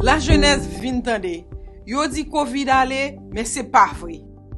La jenèz vin tande. Yo di COVID ale, men se pa vre.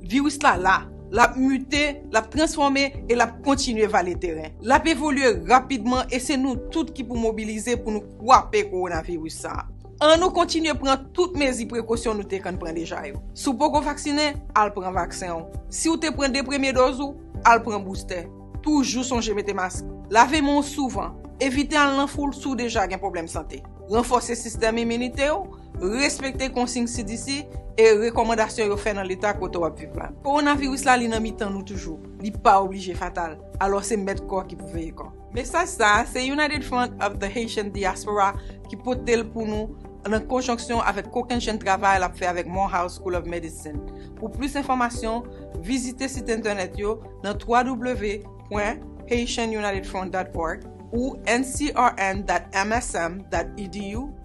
Virus la la, la mute, la transforme, e la kontinue vale teren. La pe evolue rapidman, e se nou tout ki pou mobilize pou nou kwape koronavirus sa. An nou kontinue pran tout mezi prekosyon nou te kan pran deja yo. Sou pou kon vaksine, al pran vaksen yo. Si ou te pran de premye dozo, al pran booster. Toujou sonje mette mask. Lave moun souvan. Evite an lan foul sou deja gen problem sante. renforse sistem imenite yo, respekte konsing si disi, e rekomendasyon yo fè nan l'Etat koto wap viv la. Koronavirus la li nan mi tan nou toujou, li pa oblije fatal, alo se met kor ki pou veye kor. Mesaj sa, se United Front of the Haitian Diaspora ki potel pou nou nan konjonksyon avèk koken chen travay la pfe avèk Morehouse School of Medicine. Pou plus informasyon, vizite sit internet yo nan www.haitianunitedfront.org ou ncrn.msm.edu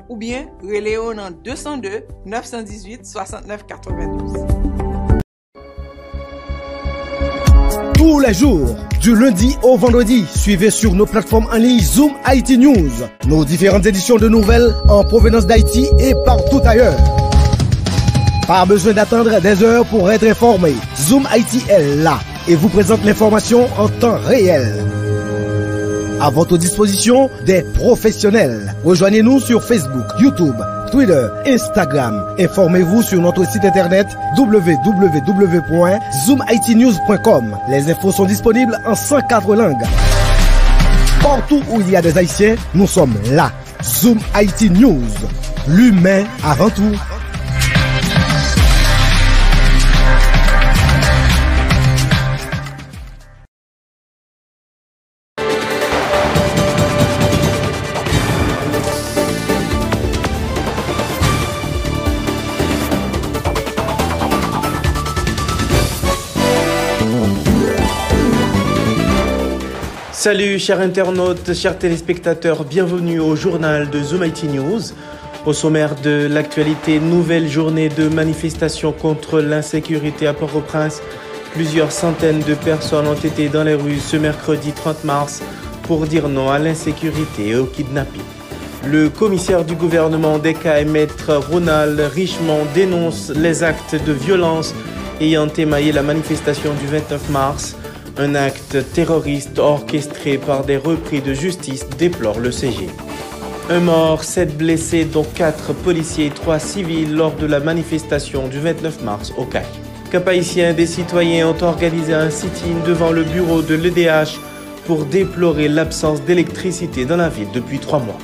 ou bien releo nan 202 918 69 92. Tous les jours, du lundi au vendredi, suivez sur nos plateformes en ligne Zoom IT News, nos différentes éditions de nouvelles en provenance d'Haïti et partout ailleurs. Pas besoin d'attendre des heures pour être informé. Zoom IT est là et vous présente l'information en temps réel à votre disposition des professionnels. Rejoignez-nous sur Facebook, YouTube, Twitter, Instagram. Informez-vous sur notre site internet www.zoomitnews.com. Les infos sont disponibles en 104 langues. Partout où il y a des Haïtiens, nous sommes là. Zoom IT News. L'humain avant tout. Salut chers internautes, chers téléspectateurs, bienvenue au journal de Zoom IT News. Au sommaire de l'actualité, nouvelle journée de manifestation contre l'insécurité à Port-au-Prince. Plusieurs centaines de personnes ont été dans les rues ce mercredi 30 mars pour dire non à l'insécurité et au kidnapping. Le commissaire du gouvernement d'Eka et maître Ronald Richemont dénonce les actes de violence ayant émaillé la manifestation du 29 mars. Un acte terroriste orchestré par des repris de justice déplore le CG. Un mort, sept blessés, dont quatre policiers et trois civils lors de la manifestation du 29 mars au CAI. Cap des citoyens ont organisé un sit-in devant le bureau de l'EDH pour déplorer l'absence d'électricité dans la ville depuis trois mois.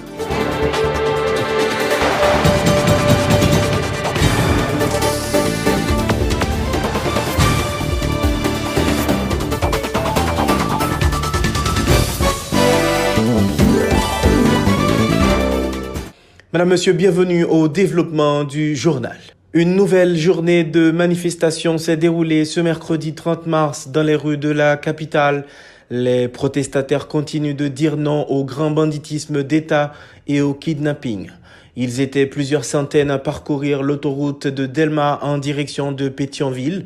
Madame, Monsieur, bienvenue au développement du journal. Une nouvelle journée de manifestation s'est déroulée ce mercredi 30 mars dans les rues de la capitale. Les protestataires continuent de dire non au grand banditisme d'État et au kidnapping. Ils étaient plusieurs centaines à parcourir l'autoroute de Delma en direction de Pétionville.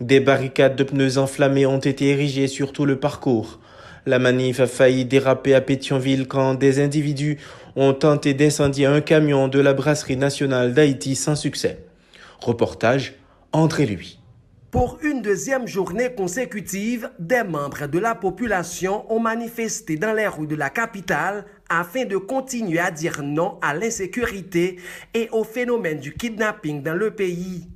Des barricades de pneus enflammés ont été érigées sur tout le parcours. La manif a failli déraper à Pétionville quand des individus ont tenté d'incendier un camion de la brasserie nationale d'Haïti sans succès. Reportage André Lui. Pour une deuxième journée consécutive, des membres de la population ont manifesté dans les rues de la capitale afin de continuer à dire non à l'insécurité et au phénomène du kidnapping dans le pays.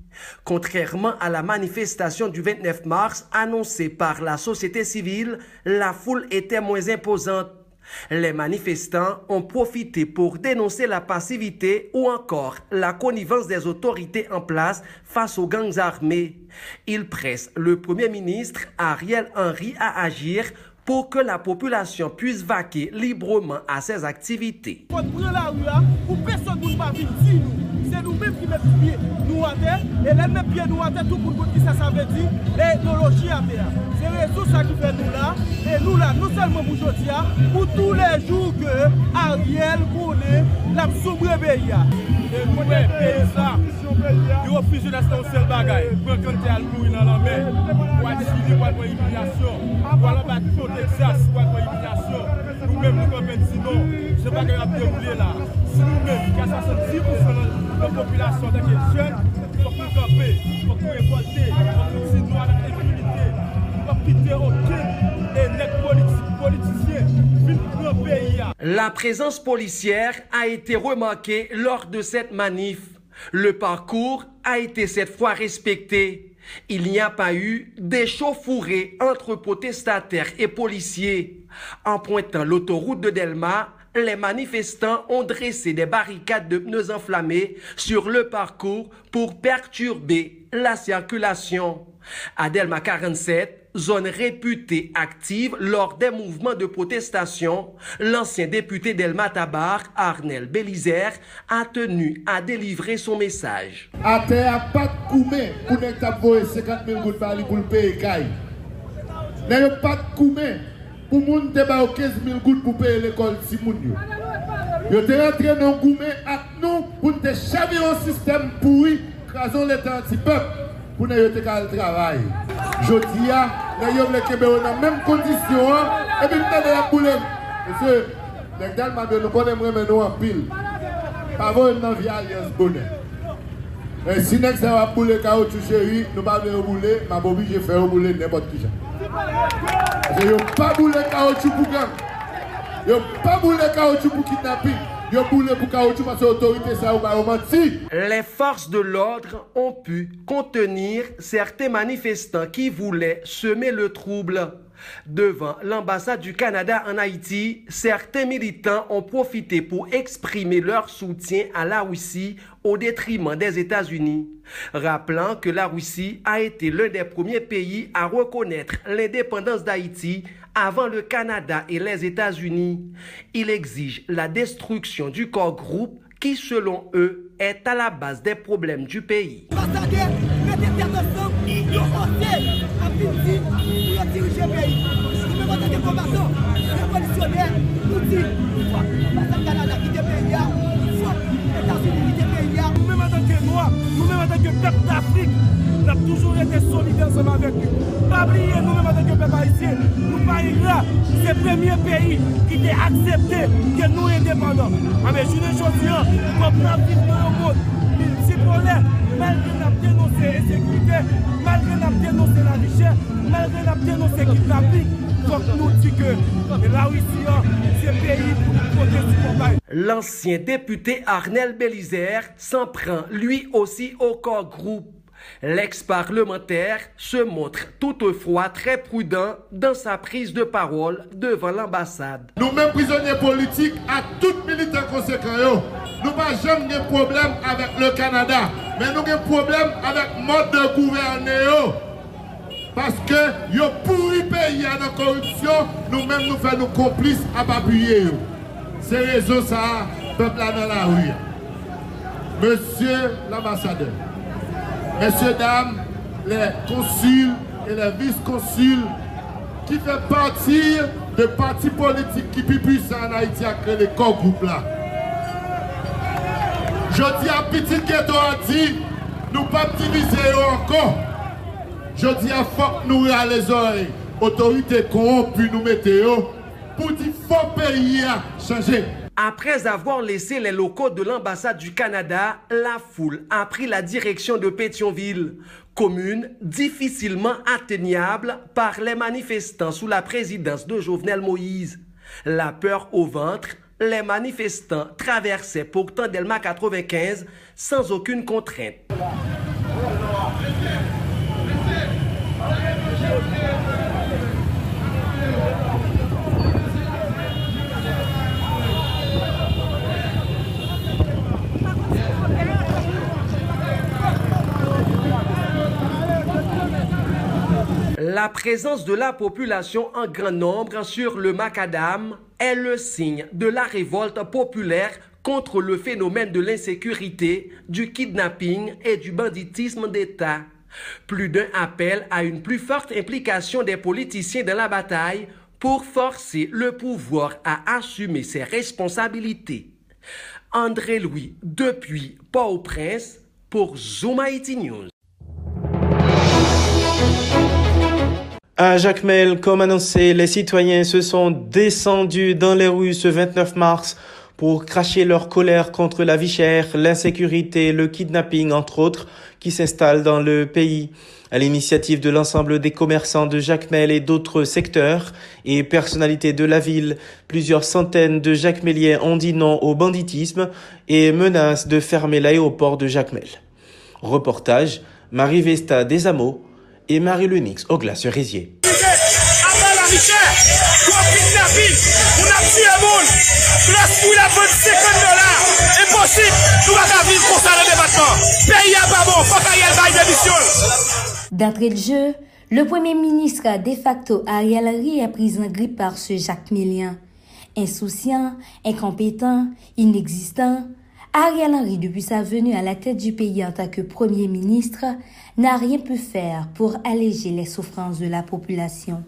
Contrairement à la manifestation du 29 mars annoncée par la société civile, la foule était moins imposante. Les manifestants ont profité pour dénoncer la passivité ou encore la connivence des autorités en place face aux gangs armés. Ils pressent le Premier ministre Ariel Henry à agir pour que la population puisse vaquer librement à ses activités. se nou mèm ki mèm piye nou a te, e lèm mèm piye nou a te, tout pou kout ki sa sa vè di, le etnologi a te a. Se rezou sa ki fè nou la, e nou la, nou selman mou joti a, pou tou le jou ke a riel konè, lèm soubre be ya. E nou mèm pe sa, yo fije nè stan sel bagay, mwen kante al kou inan la mè, wad si di wad mwen imilasyon, wad wad kote sas, wad mwen imilasyon, nous-mêmes, nous comprenons sinon, je ne sais pas que nous déroulé là. Si nous-mêmes, qui a 70% de la population de jeunes, il faut que nous campions, il faut que nous révolter, il faut que nous continuions avec impunité, il faut que quitter aucun et net politicien dans le pays. La présence policière a été remarquée lors de cette manif. Le parcours a été cette fois respecté. Il n'y a pas eu d'échauffourée entre protestataires et policiers. En pointant l'autoroute de Delma, les manifestants ont dressé des barricades de pneus enflammés sur le parcours pour perturber la circulation. À Delma 47, zone réputée active lors des mouvements de protestation, l'ancien député d'Elma Tabar, Arnel Bélizer, a tenu à délivrer son message. A terre, pas de coumé pour ne pas 50 000 gouttes pour le caille. N'a pas de coumé pour moun te 15 000 gouttes pour payer l'école si moun yo. Yo te rentré dans coumé avec nous pour te chaver un système pourri, crasons l'état anti-peuple pour ne pas le travail. Je dis nous avons dans la même condition, et puis nous avons boule. Monsieur, les nous connaissons nous en pile. Nous avons alliance. Et si nous avons boule caoutchouc nous ne pouvons pas bouler, ma bobby, je n'importe qui. Je n'ai pas boule caoutchouc pour gang. N'ai pas caoutchouc pour kidnapping. Les forces de l'ordre ont pu contenir certains manifestants qui voulaient semer le trouble. Devant l'ambassade du Canada en Haïti, certains militants ont profité pour exprimer leur soutien à la Russie au détriment des États-Unis, rappelant que la Russie a été l'un des premiers pays à reconnaître l'indépendance d'Haïti avant le Canada et les États-Unis. Il exige la destruction du corps groupe qui, selon eux, est à la base des problèmes du pays. Nous-mêmes en tant que peuple d'Afrique, nous avons toujours été solidaires ensemble avec nous. Pas oublier nous-mêmes en tant que peuple haïtien, nous pas là, c'est le premier pays qui a accepté que nous sommes indépendants. Ah, mais je ne pas, nous comprenons vivre dans le monde multipolaire, malgré la dénoncé l'insécurité, malgré la dénoncé la richesse, malgré la dénoncé kidnapping. L'ancien député Arnel Bélizer s'en prend lui aussi au corps groupe. L'ex-parlementaire se montre toutefois très prudent dans sa prise de parole devant l'ambassade. Nous-mêmes prisonniers politiques, à tout militant conséquent, nous n'avons jamais de problème avec le Canada, mais nous avons problème avec le mode de gouverner. Parce que yo pourri pays à la corruption, nous-mêmes nous faisons complices à appuyer. C'est raison ça, peuple dans la rue. Monsieur l'ambassadeur, messieurs, dames, les consuls et les vice-consuls qui fait partie de partis politiques qui plus puissants en Haïti à créer les corps groupes là. Je dis à Petit Ghetto a dit, nous pas diviser encore. Je dis à Fok nous à les oreilles, autorités corrompues nous mettez pour dire faut pays à changer. Après avoir laissé les locaux de l'ambassade du Canada, la foule a pris la direction de Pétionville, commune difficilement atteignable par les manifestants sous la présidence de Jovenel Moïse. La peur au ventre, les manifestants traversaient pourtant Delma 95 sans aucune contrainte. La présence de la population en grand nombre sur le macadam est le signe de la révolte populaire contre le phénomène de l'insécurité, du kidnapping et du banditisme d'État. Plus d'un appel à une plus forte implication des politiciens dans la bataille pour forcer le pouvoir à assumer ses responsabilités. André Louis, depuis Port-au-Prince, pour Zoom News. À Jacmel, comme annoncé, les citoyens se sont descendus dans les rues ce 29 mars pour cracher leur colère contre la vie chère, l'insécurité, le kidnapping, entre autres, qui s'installent dans le pays. À l'initiative de l'ensemble des commerçants de Jacmel et d'autres secteurs et personnalités de la ville, plusieurs centaines de Jacmeliens ont dit non au banditisme et menacent de fermer l'aéroport de Jacmel. Reportage, Marie Vesta Desamots et Marie Lunix au glace-cerisier. D'entrée de jeu, le Premier ministre de facto Ariel Henry est pris en grippe par ce Jacques Mélien. Insouciant, incompétent, inexistant, Ariel Henry, depuis sa venue à la tête du pays en tant que Premier ministre, n'a rien pu faire pour alléger les souffrances de la population.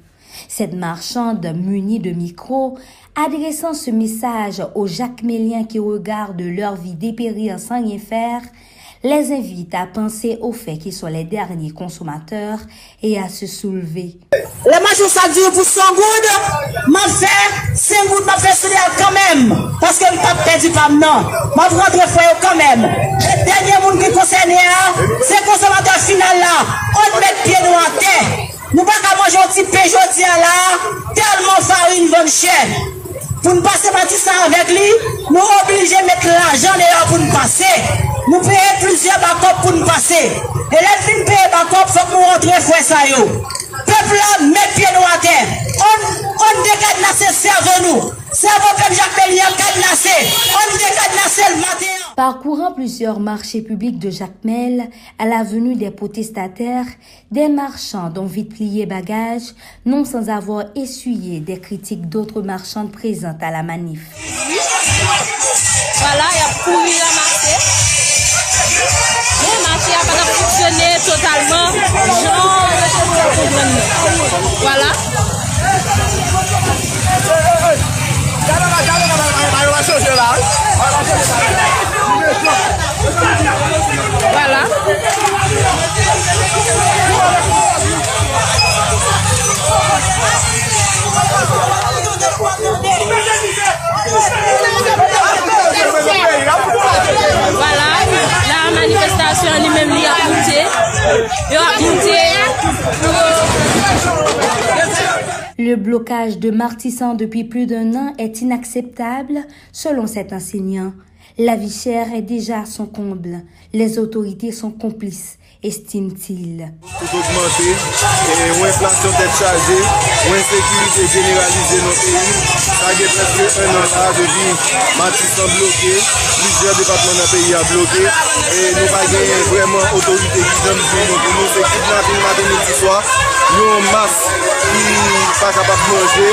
Cette marchande munie de micros, adressant ce message aux Jacméliens qui regardent leur vie dépérir sans rien faire, les invite à penser au fait qu'ils sont les derniers consommateurs et à se soulever. Les machins ça dure pour 100 gouttes, m'a fait 5 gouttes, m'a fait quand même. Parce que je pas perdu pas non. M'a rentré foyer quand même. Le dernier monde qui concerne, c'est le consommateur final là. On met pied nous en terre. Nous pas qu'à manger un petit péjot là, tellement farine vend cher. Pour nous passer par ça avec lui, nous obligés de mettre l'argent dehors pour nous passer. Nous payons plusieurs backups pour nous passer. Et là, fin de payer backup, faut que nous rentrions frère ça yo. Peuple là, met pied nous à terre. On, on décadenasse cerveau nous. Cerveau peuple Jacques Mélian cadenassé. On décadenasse le matin. Parcourant plusieurs marchés publics de Jacmel, à la venue des protestataires, des marchands dont vite plié bagages, non sans avoir essuyé des critiques d'autres marchands présentes à la manif. Voilà, il y a E mati apan ap foksyone totalman jan le foksyone konpren nou. Wala. Wala. Wala. Monté. Le blocage de Martissan depuis plus d'un an est inacceptable, selon cet enseignant. La vie chère est déjà à son comble. Les autorités sont complices, estime-t-il. Tout augmenté, ou inflation tête chargée, ou insécurité généralisée dans le pays, ça a presque un an à de Matissan bloqué, plusieurs départements dans le pays a bloqué, et nous avons vraiment autorité qui donne pour nous, c'est kidnapping matin et soir, nous en masse qui pas capable de manger,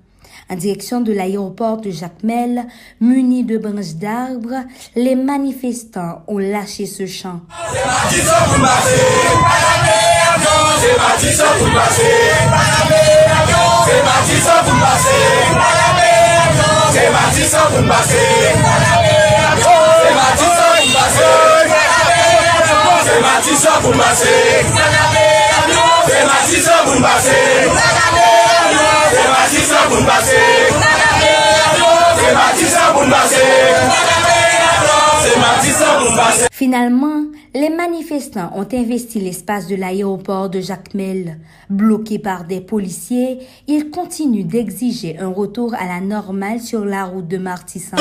En direction de l'aéroport de Jacmel, munis de branches d'arbres, les manifestants ont lâché ce chant. Finalement, les manifestants ont investi l'espace de l'aéroport de Jacmel. Bloqués par des policiers, ils continuent d'exiger un retour à la normale sur la route de Martissan.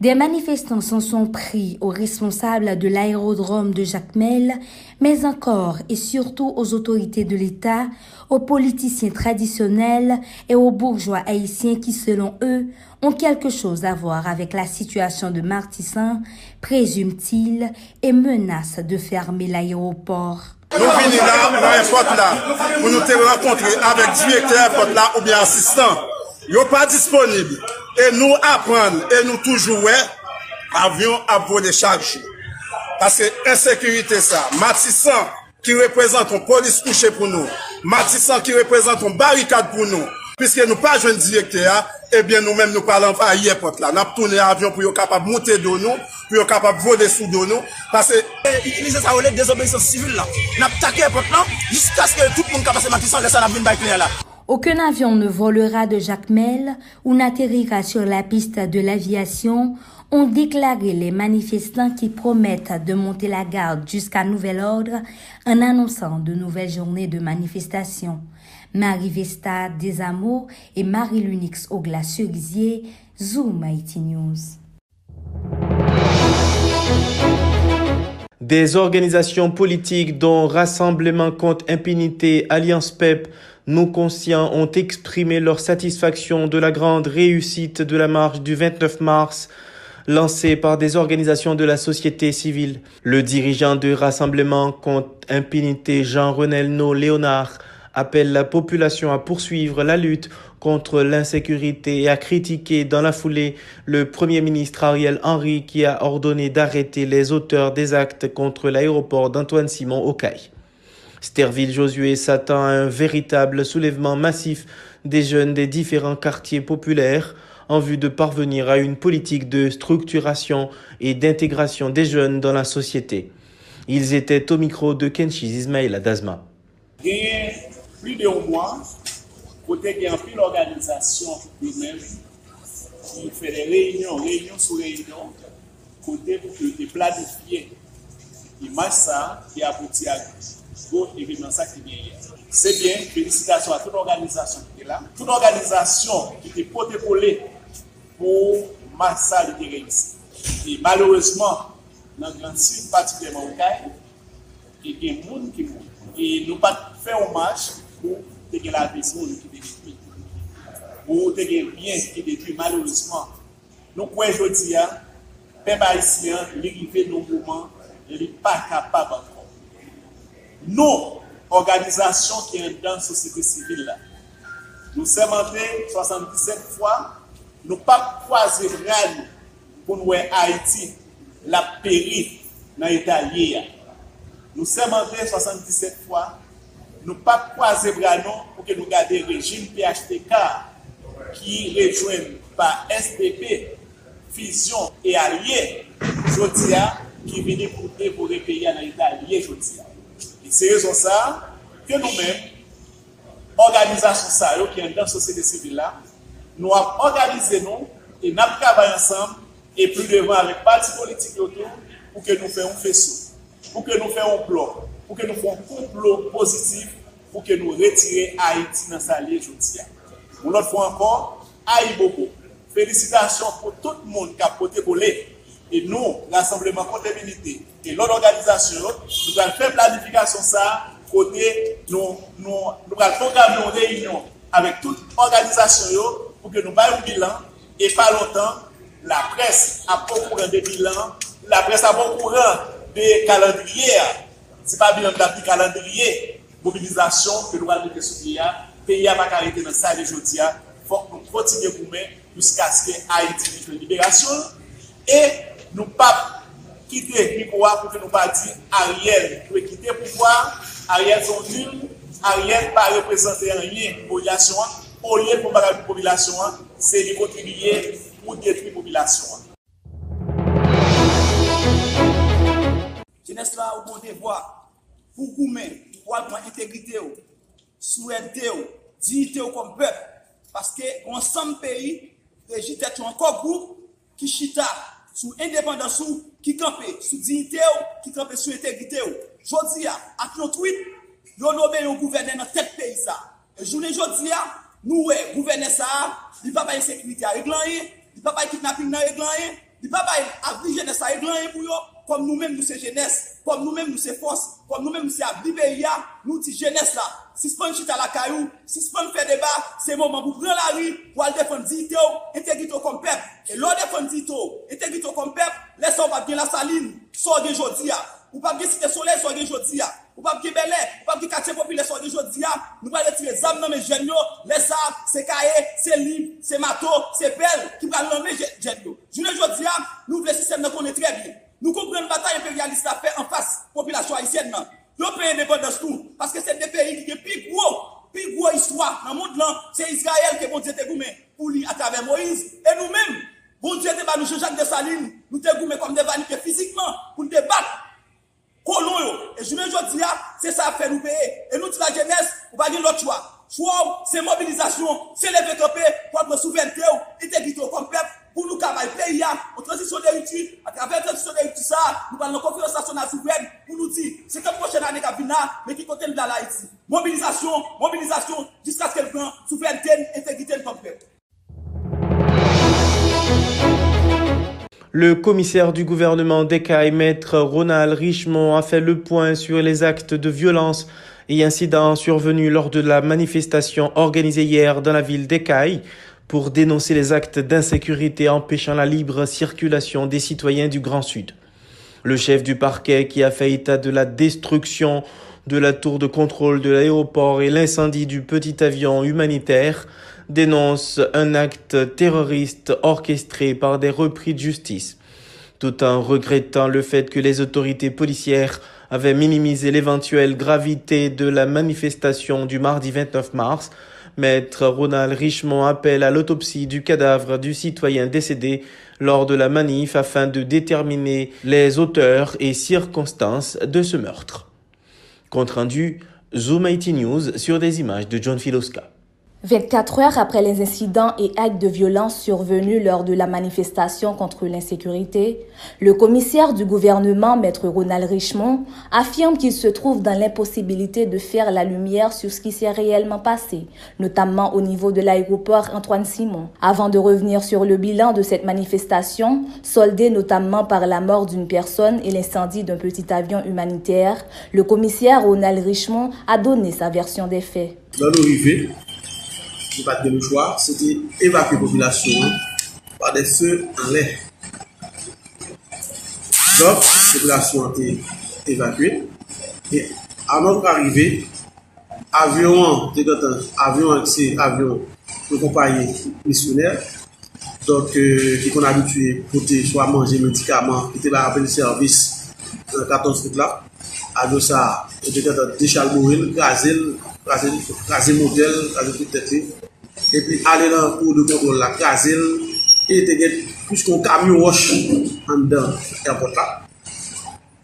Des manifestants s'en sont pris aux responsables de l'aérodrome de Jacmel, mais encore et surtout aux autorités de l'État, aux politiciens traditionnels et aux bourgeois haïtiens qui, selon eux, ont quelque chose à voir avec la situation de Martissan, présume-t-il, et menacent de fermer l'aéroport. Nous venons là, dans l'aéroport là, pour nous te rencontrer avec directeur aéroport là ou bien assistant. Ils sont pas E nou apren, e nou toujou wè, avyon apwode chak chou. Pase ensekirite sa, matisan ki reprezent ton polis touche pou nou, matisan ki reprezent ton barikad pou nou, piske nou pa jwen direkte ya, ebyen nou menm nou palan pa ye pot la. Nap toune avyon pou yo kapap monte do nou, pou yo kapap vode sou do nou, pase... Itilize sa wole desobeysan sivil la, nap take pot la, jiska skè tout moun kapase matisan lè sa nap vin bay kler la. Aucun avion ne volera de Jacmel ou n'atterrira sur la piste de l'aviation, ont déclaré les manifestants qui promettent de monter la garde jusqu'à nouvel ordre en annonçant de nouvelles journées de manifestation. Marie Vesta Desamours et Marie-Lunix Ogla-Cerisier, Zoom Haiti News. Des organisations politiques dont Rassemblement contre impunité, Alliance PEP, nos conscients ont exprimé leur satisfaction de la grande réussite de la marche du 29 mars lancée par des organisations de la société civile. Le dirigeant du Rassemblement contre impunité, Jean-Renel Léonard, appelle la population à poursuivre la lutte contre l'insécurité et à critiquer dans la foulée le Premier ministre Ariel Henry qui a ordonné d'arrêter les auteurs des actes contre l'aéroport d'Antoine Simon au. Sterville Josué s'attend à un véritable soulèvement massif des jeunes des différents quartiers populaires en vue de parvenir à une politique de structuration et d'intégration des jeunes dans la société. Ils étaient au micro de Kenshi Ismail Adazma. Plus de un mois, côté y a une organisation lui-même qui fait des réunions, réunions sur réunions, côté pour planifier l'image ça qui aboutit à événement ça qui vient C'est bien, félicitations à toute organisation qui est là, toute organisation qui était protégée pour Massa de réussi. Et malheureusement, dans le Grand Sud, particulièrement au Caille, il y a des gens qui mourent. Et nous pas fait hommage pour la vie qui détruit. Pour des bien qui détruit malheureusement. Nous croyons aujourd'hui, les peuple haïtien, l'arrivée de nos mouvements, n'est pas capable encore. Nous, organisation qui est dans la société civile, nous sommes entrés 77 fois nous pas croiser pour nous Haïti, la péri dans l'État Nous sommes entrés 77 fois, nous pas croiser pour que nous gardions le régime PHTK qui rejoint par SPP, Fusion et Alliés, Jodia, qui viennent pour pour les pays dans l'État allié Jodia. C'est raison ça que nous-mêmes, organisation ça, qui est dans la société civile nous avons organisé et nous avons ensemble et plus devant avec partis politiques autour pour que nous fassions un faisceau, pour que nous fassions un bloc, pour que nous fassions un complot positif pour que nous retirions Haïti dans sa liée aujourd'hui. Pour l'autre fois encore, beaucoup. Félicitations pour tout le monde qui Et nous, Rassemblement Comptabilité et l'autre organisation, nous allons faire planification ça, côté, nous, nous, nous allons programmer une réunion avec toute organisation pour que nous baillons un bilan et pas longtemps, la presse a pas au courant des bilans, la presse a pas au courant des calendriers. Ce n'est pas bilan de calendrier, mobilisation que nous allons faire sur le pays n'a pas arrêté dans ça aujourd'hui. Il faut que nous continuions jusqu'à ce que Haïti libération et nous ne pas quitter le pouvoir pour que nous dire Ariel doit quitter le pouvoir, Ariel sont nuls, Ariel pas représenter rien pour la population. Au lieu pour la population, c'est de contribuer pour détruire la population. Jeunesse là, au bon devoir, pour goumer, pour avoir intégrité, souveraineté, dignité comme peuple. Parce que ensemble pays, régit encore groupe qui chita sou indepandansou ki kampe, sou dignite ou, ki kampe sou integrite ou. Jodi ya, ak yon tweet, yon nobe yon gouverne nan tek peyza. E jounen jodi ya, nou we, gouverne sa, li pa baye sekwite a reglan ye, li pa baye kidnapping nan reglan ye, li pa baye avri jenese a reglan ye pou yo, kom nou men nou se jenese, kom nou men nou se fos, kom nou men nou se abri beya, nou ti jenes la. Si span chita la kayou, si span fè deba, se mouman pou pran la ri, pou al defan dite ou, ete gito kom pep. E lò defan dite ou, ete gito kom pep, lè sa ou pap gen la saline, so gen jodi ya. Ou pap gen site solei, so gen jodi ya. Ou pap gen belè, ou pap gen kache popile, so gen jodi ya. Nou pa retire zam nan men jenyo, lè sa, se kaye, se lim, se mato, se pel, ki pran nan men jenyo. Jounen jodi ya, nou vle sistem nan konen tre bi. Nou kompren batay imperialiste a fè an fas populasyon haisyen nan. Yo peye de bon dastou, paske se de peyi ki ke pi gwo, pi gwo histwa nan moun lan, se Israel ke bon diye te goumen pou li atrave Moïse, e nou men, bon diye te ba nou Jean-Jacques de Saline, Le commissaire du gouvernement d'Ekaï, maître Ronald Richemont, a fait le point sur les actes de violence et incidents survenus lors de la manifestation organisée hier dans la ville d'Ekaï pour dénoncer les actes d'insécurité empêchant la libre circulation des citoyens du Grand Sud. Le chef du parquet qui a fait état de la destruction de la tour de contrôle de l'aéroport et l'incendie du petit avion humanitaire dénonce un acte terroriste orchestré par des repris de justice, tout en regrettant le fait que les autorités policières avaient minimisé l'éventuelle gravité de la manifestation du mardi 29 mars. Maître Ronald Richemont appelle à l'autopsie du cadavre du citoyen décédé lors de la manif afin de déterminer les auteurs et circonstances de ce meurtre. Compte rendu, Zoom IT News sur des images de John Filoska. 24 heures après les incidents et actes de violence survenus lors de la manifestation contre l'insécurité, le commissaire du gouvernement, maître Ronald Richemont, affirme qu'il se trouve dans l'impossibilité de faire la lumière sur ce qui s'est réellement passé, notamment au niveau de l'aéroport Antoine Simon. Avant de revenir sur le bilan de cette manifestation, soldée notamment par la mort d'une personne et l'incendie d'un petit avion humanitaire, le commissaire Ronald Richemont a donné sa version des faits. nou pat gen nou chwa, se te evakwe populasyon pa de se an lè. Dok, populasyon te evakwe, e anon pou arrive, avyon, te gotan, avyon se avyon pou kompanyen misioner, dok ki kon abitue pou te chwa manje medikaman, ki te la rappel servis 14 fout la, avyon sa, te gotan, dechal mouil, gazel, kazel model, kazel tout tete, epi ale lan pou de kontrol la kazel e te gen plus kon kamyon wosh an dan airport la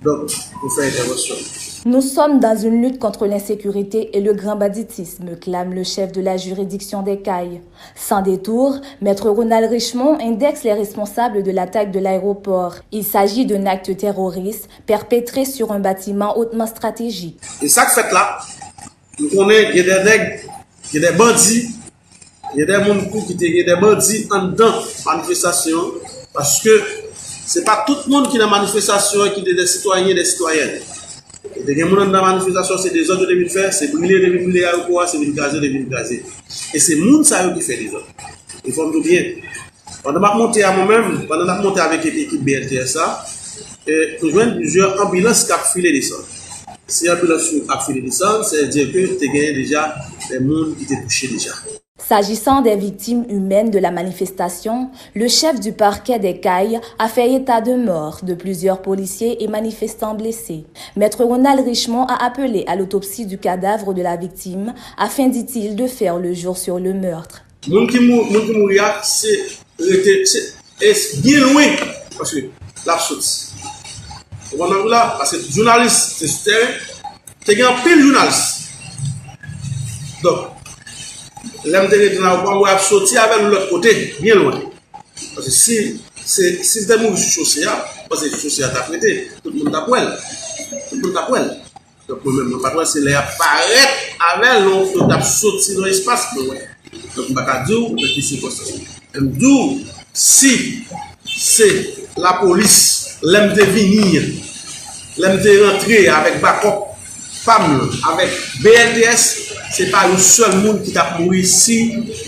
donk pou fè intervensyon Nous sommes dans une lutte contre l'insécurité et le grand banditisme, clame le chef de la juridiction des Cailles. Sans détour, Maître Ronald Richemont indexe les responsables de l'attaque de l'aéroport. Il s'agit d'un acte terroriste perpétré sur un bâtiment hautement stratégique. Et ça que fait là, nous connaissons qu'il y a des nègres, qu'il y a des bandits Yè den moun kou ki te yè den bandi an dan manifestasyon paske se pa tout moun ki nan manifestasyon ki de de sitwanyen de sitwanyen. Yè den moun an dan manifestasyon se de zon de devin fè, se brile devin brile a ou kwa, se devin gaze devin gaze. E se moun sa yo ki fè de zon. E fòm nou bien. Pwè nan mak monte a mou mèm, pwè nan mak monte avèk ekip BLTSA, pou jwen plusieurs ambilans kap file de son. Se ambilans kap file de son, se diè ke te genye deja de moun ki te touche deja. S'agissant des victimes humaines de la manifestation, le chef du parquet des Cailles a fait état de mort de plusieurs policiers et manifestants blessés. Maître Ronald Richemont a appelé à l'autopsie du cadavre de la victime afin, dit-il, de faire le jour sur le meurtre. Journaliste, c'est lem dene dina wakwa wap soti avè nou lòt kote, bien lwen. Pase si, si te mou sou chosè ya, pase sou chosè ya ta fwete, tout moun ta pwèl. Tout moun ta pwèl. Dè pou mè moun patwè se lè aparet avè lòt nou tap soti nou espas pou wè. Dè pou baka djou, mwen ki sou konstasyon. Mè djou, si se la polis lem de vinir, lem de rentre avèk bakop, pam, avèk BNDS, se pa yon sol moun ki tap moui si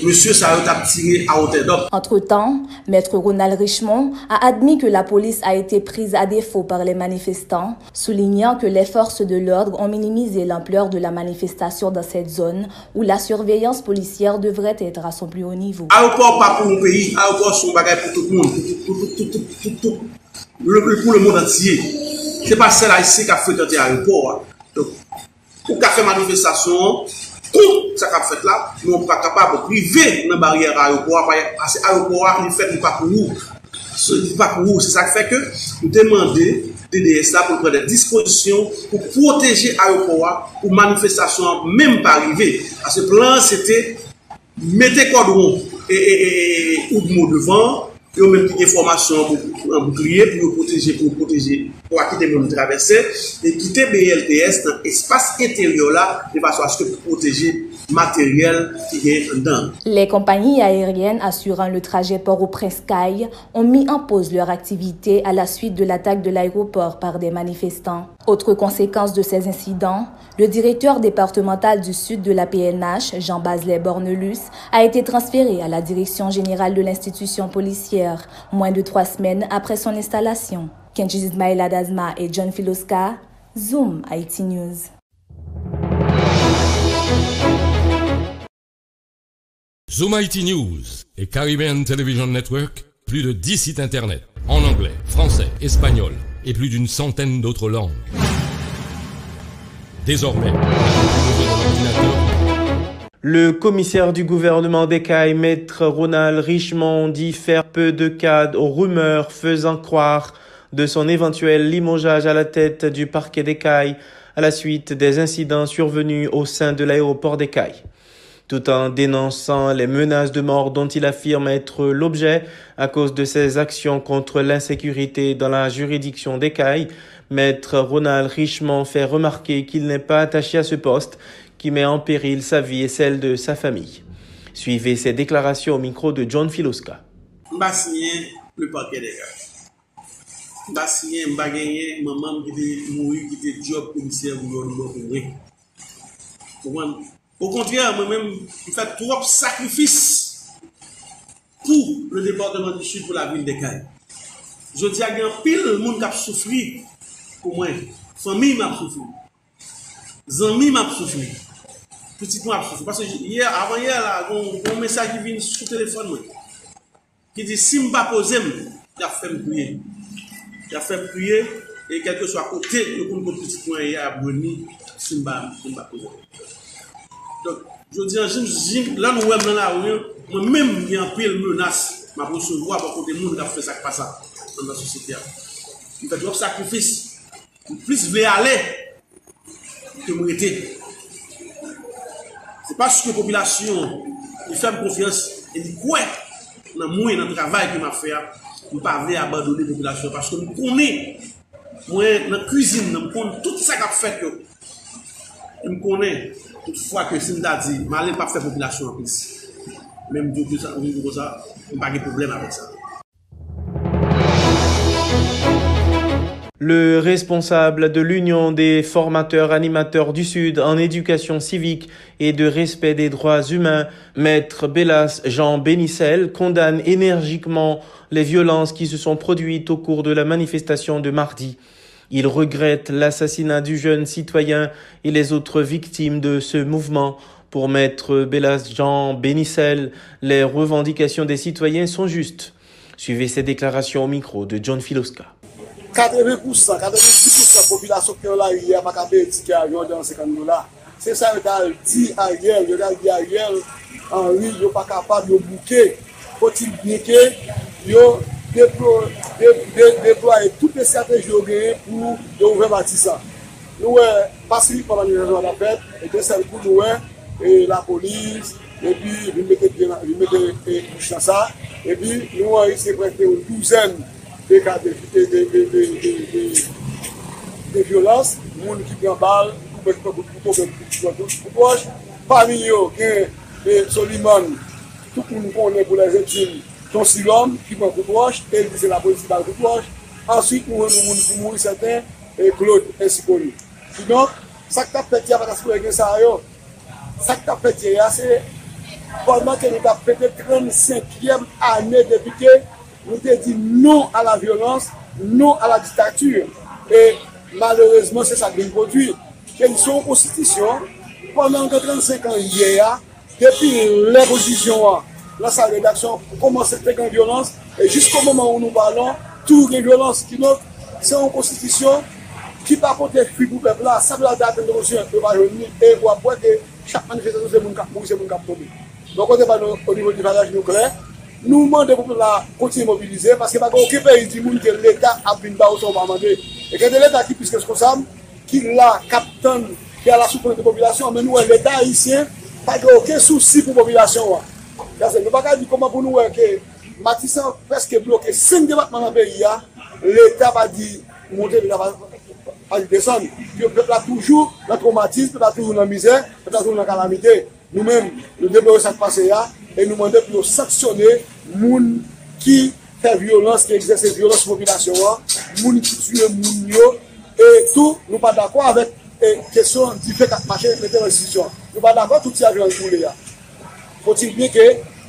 Monsie Sarot tap tire a Otedop. Entre-temps, Maître Ronald Richemont a admis que la police a été prise à défaut par les manifestants, soulignant que les forces de l'ordre ont minimisé l'ampleur de la manifestation dans cette zone où la surveillance policière devrait être à son plus haut niveau. Aéroport pas pour un pays, aéroport son bagage pour tout le monde, pour, tout, le, pour le monde entier. C'est pas celle ici qui a fait l'aéroport. Donc, pour qu'a fait manifestation, tout ça qu'a fait là, nous sommes pas capables de priver la barrière aéroport, parce que l'aéroport, il fait pas. Ce pas pour. C'est ça qui fait que nous demandons DDS là pour prendre des dispositions pour protéger l'aéroport, pour manifestation même pas arriver. Que le plan, c'était mettre cordon et, et, devant, yo men ki gen formasyon an boukliye pou yo proteje, pou yo proteje pou akite moun travese, e kite BLTS nan espase eteryo la de fason aske pou proteje dan. Les compagnies aériennes assurant le trajet Port-au-Prince-Caille ont mis en pause leur activité à la suite de l'attaque de l'aéroport par des manifestants. Autre conséquence de ces incidents, le directeur départemental du sud de la PNH, Jean Baselet Bornelus, a été transféré à la direction générale de l'institution policière, moins de trois semaines après son installation. Kenji Dazma et John Filoska, Zoom IT News. Zoom IT News et Caribbean Television Network, plus de 10 sites internet en anglais, français, espagnol et plus d'une centaine d'autres langues. Désormais, le commissaire du gouvernement d'Ecaille, maître Ronald Richemont, dit faire peu de cas aux rumeurs faisant croire de son éventuel limogeage à la tête du parquet d'Ecaille à la suite des incidents survenus au sein de l'aéroport d'Ecaille tout en dénonçant les menaces de mort dont il affirme être l'objet à cause de ses actions contre l'insécurité dans la juridiction d'Ecaille. Maître Ronald Richemont fait remarquer qu'il n'est pas attaché à ce poste qui met en péril sa vie et celle de sa famille. Suivez ses déclarations au micro de John Filoska. Le parquet signé, m'a gagné, maman job Au contraire, moi-même, je fais trop de sacrifices pour le département du Sud, pour la ville de Caille. Je dis à un pile, le monde qui a souffert pour moi. Famille m'a souffert. Amis m'a souffert. Petit moi m'a souffert. Parce que hier, avant hier, là, un bon message qui vient sur le téléphone, moi, qui dit, si je ne pas poser, il a fait prier. Il a fait prier, et quel que soit à côté, le compte petit point, il a abonné, si je ne pas poser. Je Jodi an jim, jim, lan wèm nan la wèm, mwen mèm yon pil menas, ma pou sou lwa pou kote moun la fè sak pa sa, nan la sosite a. Mwen fè jwop sakrifis, mwen plis vle ale, ke mwen ete. Se paske popilasyon, yon fèm konfians, yon di kwe, nan mwen nan travay ki mwen fè a, mwen pa vle abandone popilasyon, paske mwen konen, mwen nan kuisine, mwen konen tout sak ap fèt yo, mwen konen, Toutefois que si m'a dit, je n'allais pas faire population en plus. Même si ça, je ça, n'ai pas de problème avec ça. Le responsable de l'Union des formateurs animateurs du Sud en éducation civique et de respect des droits humains, Maître Bellas Jean Bénissel, condamne énergiquement les violences qui se sont produites au cours de la manifestation de mardi. Il regrette l'assassinat du jeune citoyen et les autres victimes de ce mouvement. Pour Maître Bélas Jean Bénissel, les revendications des citoyens sont justes. Suivez ces déclarations au micro de John Filoska. 80%, 90% de la population qui est là hier, pas capable de dire dans ce là. C'est ça que dit Ariel, je dit Ariel, Henri, il n'est pas capable de bouquer. Faut-il deploye tout le strateji yo genye pou yo ouve Matissa. Nou wè, pasi li paman yon anjouan apet, e de sel kou nou wè la polis, e pi li mette chasa, e pi nou wè yi se prete ou douzen de violans, moun ki pren bal, pou poj, pamin yo gen Soliman, tout moun konen pou les etim, Ton silom ki pon koutouosh, tel di se la polisi pal koutouosh, answit moun moun pou moun seten, Claude ensi Ensikoni. Sinon, sak tap peti a patas pou e gen sa yo, sak tap peti a se, ponman ke nou tap peti 35e ane depike, nou te di nou a la violans, nou a la diktatur. E malereusement se sa gen produy. Ke nou son konstitisyon, ponman ke 35 an ye ya, depi le posisyon a, la sa redaksyon koman se te gen violans, e jisko mouman ou nou balon, tou gen violans ki nou, se an konstitisyon, ki pa konti fwi pou pepla, sa vla da ten dosyon, e wajouni, e wapwe wapwete, chak manifestasyon se moun kap mou, se moun kap tobi. Don konti pa nou, o nivou di vajaj nou kre, nou mande pou pepla kontine mobilize, paske pa kon ki yi di moun ke l'Etat ap bin ba ou son ou pa mande. E ke de l'Etat ki piske skosam, ki la kapten, ki a la soupren de popilasyon, men nou e l'Etat isyen, pa ge okè souci pou popilasyon wak. Yase, nou baka di koman pou nou weke, Matisan preske bloke 5 debatman anbe ya, l'Etat pa di monte, pa di desan. Pyo pepla toujou nan traumatisme, pep la toujou nan mizè, pep la toujou nan kalamite. Nou men, nou deblore sak pase ya, e nou mande pou nou saksyone moun ki fè violans, ki egzese violans popilasyon wa, moun ki tue moun yo, e tou nou pa d'akwa avèk kesyon di fè kakmache mette l'institisyon. Nou pa d'akwa touti a violans pou le ya. faut-il bien que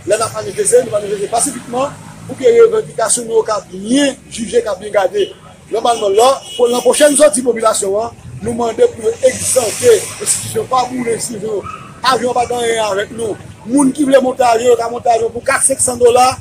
les a manifesté, nous manifesté pacifiquement pour que les revendications nous soient bien jugées, bien gardées. Normalement, là, pour la prochaine sortie de population, hein, nous demandons pour exempter l'institution, pas pour l'institution. Avion pas gagné avec nous. Moun qui voulait monter avion, qui a monté avion pour 400-500 dollars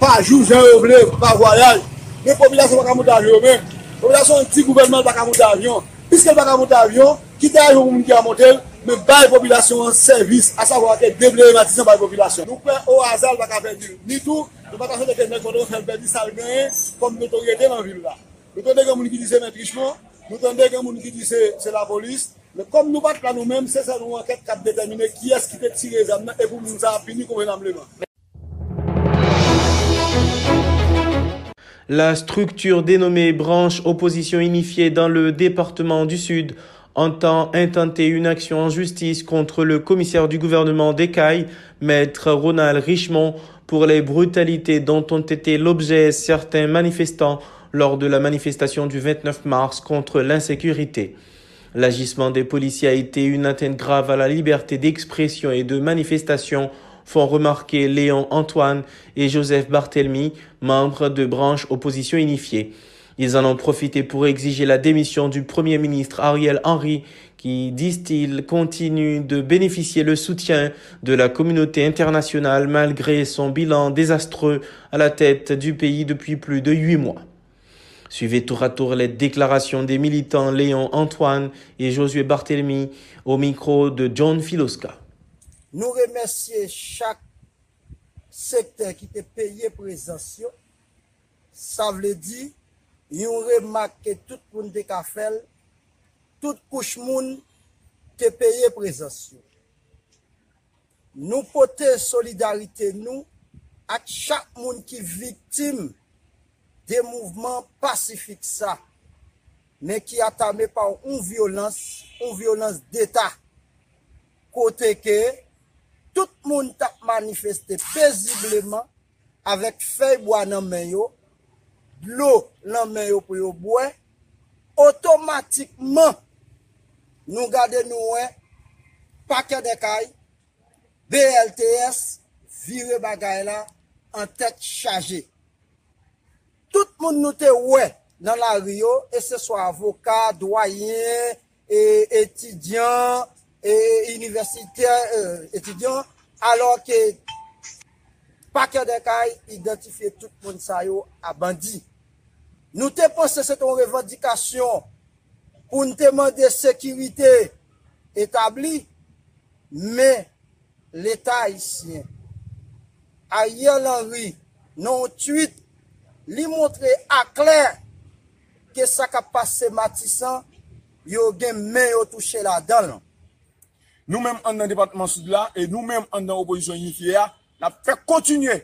par jour, je voulais, par voyage. Mais population pas monter avion même. Population, un petit gouvernement pas monter avion. Piske l baka monte avyon, kite avyon moun ki a monte, men baye popilasyon an servis, asa deble matizan baye popilasyon. Nou kwen o azal baka perdi ni tou, nou baka chante ke men konon fèl perdi sal genye, kom notoriyete nan vil la. Nou tende gen moun ki di se trichman, nou tende gen moun ki di se la polis, men kom nou bat la nou men, se sa nou anket kat detemine ki es ki te tire zam nan, e pou moun sa apini konvenableman. La structure dénommée Branche Opposition Unifiée dans le département du Sud entend intenter une action en justice contre le commissaire du gouvernement d'Ecaille, maître Ronald Richemont, pour les brutalités dont ont été l'objet certains manifestants lors de la manifestation du 29 mars contre l'insécurité. L'agissement des policiers a été une atteinte grave à la liberté d'expression et de manifestation, font remarquer Léon Antoine et Joseph Barthélemy, membres de branche opposition unifiée. Ils en ont profité pour exiger la démission du Premier ministre Ariel Henry, qui, disent-ils, continue de bénéficier le soutien de la communauté internationale malgré son bilan désastreux à la tête du pays depuis plus de huit mois. Suivez tour à tour les déclarations des militants Léon Antoine et Josué Barthélemy au micro de John Filoska. Nou remersye chak sekte ki te peye prezasyon. Sa vle di, yon remak ke tout moun de ka fel, tout kouch moun te peye prezasyon. Nou pote solidarite nou ak chak moun ki viktim de mouvman pasifik sa, men ki atame pa ou violans, ou violans d'Etat. Kote ke, tout moun tap manifeste pezibleman avèk fey bwa nan men yo, blou nan men yo pou yo bwen, otomatikman nou gade nou wè pakè dekay, BLTS vire bagay la an tèt chaje. Tout moun nou te wè nan la riyo, e se so avokat, doyen, e, etidyan, et universitaires, euh, étudiants, alors que paquet de cailles identifié tout le monde ça à bandit. Nous te pensons c'est une revendication pour nous demander sécurité établie, mais l'État haïtien, Ariel Henry, non tweet, lui montrer à clair que ça qui a passé Matissan, il a touché la dedans non? Nou menm an nan departement sud la, e nou menm an nan oposisyon unifiye a, la fè kontinye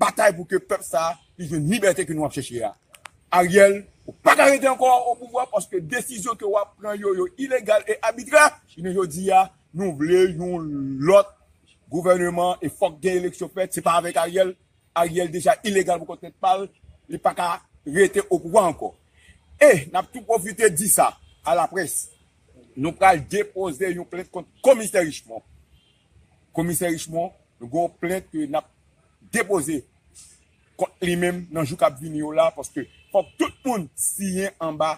batay pou ke pep sa, li jwen libertè ki nou ap chèche a. Ariel, ou pa karete ankon ou pouvoi, paske desisyon ke wap pran yo yo ilegal e abitre, jine yo di ya, nou vle yon lot gouvernement e fok gen eleksyon pet, se pa avèk Ariel, Ariel deja ilegal pou kontet pal, li pa karete ou pouvoi ankon. E, eh, nap tou profite di sa, a la pres, nou pral depose yon plente kont komise Richemont. Komise Richemont, nou gon plente nap depose kont li men nan jou kap vini yo la, paske fok tout moun siyen an ba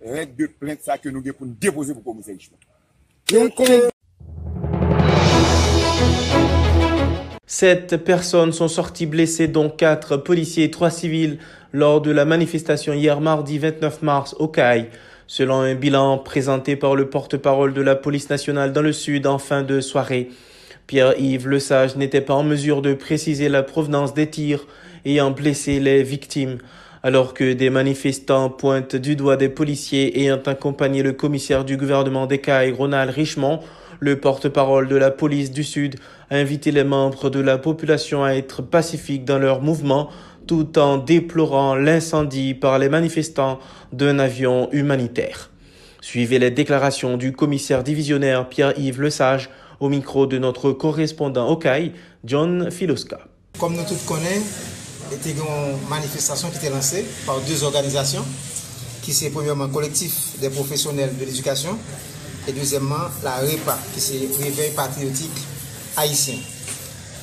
red de plente sa ke nou gen pou nou depose pou komise Richemont. Sept personnes sont sorties blessées, dont quatre policiers et trois civils, lors de la manifestation hier mardi 29 mars au CAI. Selon un bilan présenté par le porte-parole de la police nationale dans le sud en fin de soirée, Pierre-Yves Lesage n'était pas en mesure de préciser la provenance des tirs ayant blessé les victimes, alors que des manifestants pointent du doigt des policiers ayant accompagné le commissaire du gouvernement d'Ecaille, Ronald Richemont, le porte-parole de la police du Sud a invité les membres de la population à être pacifiques dans leurs mouvements tout en déplorant l'incendie par les manifestants d'un avion humanitaire. Suivez les déclarations du commissaire divisionnaire Pierre-Yves Lesage au micro de notre correspondant au CAI, John Filoska. Comme nous tous connaissons, a une manifestation qui était lancée par deux organisations, qui c'est premièrement collectif des professionnels de l'éducation et deuxièmement la REPA, qui c'est Réveil Patriotique Haïtien.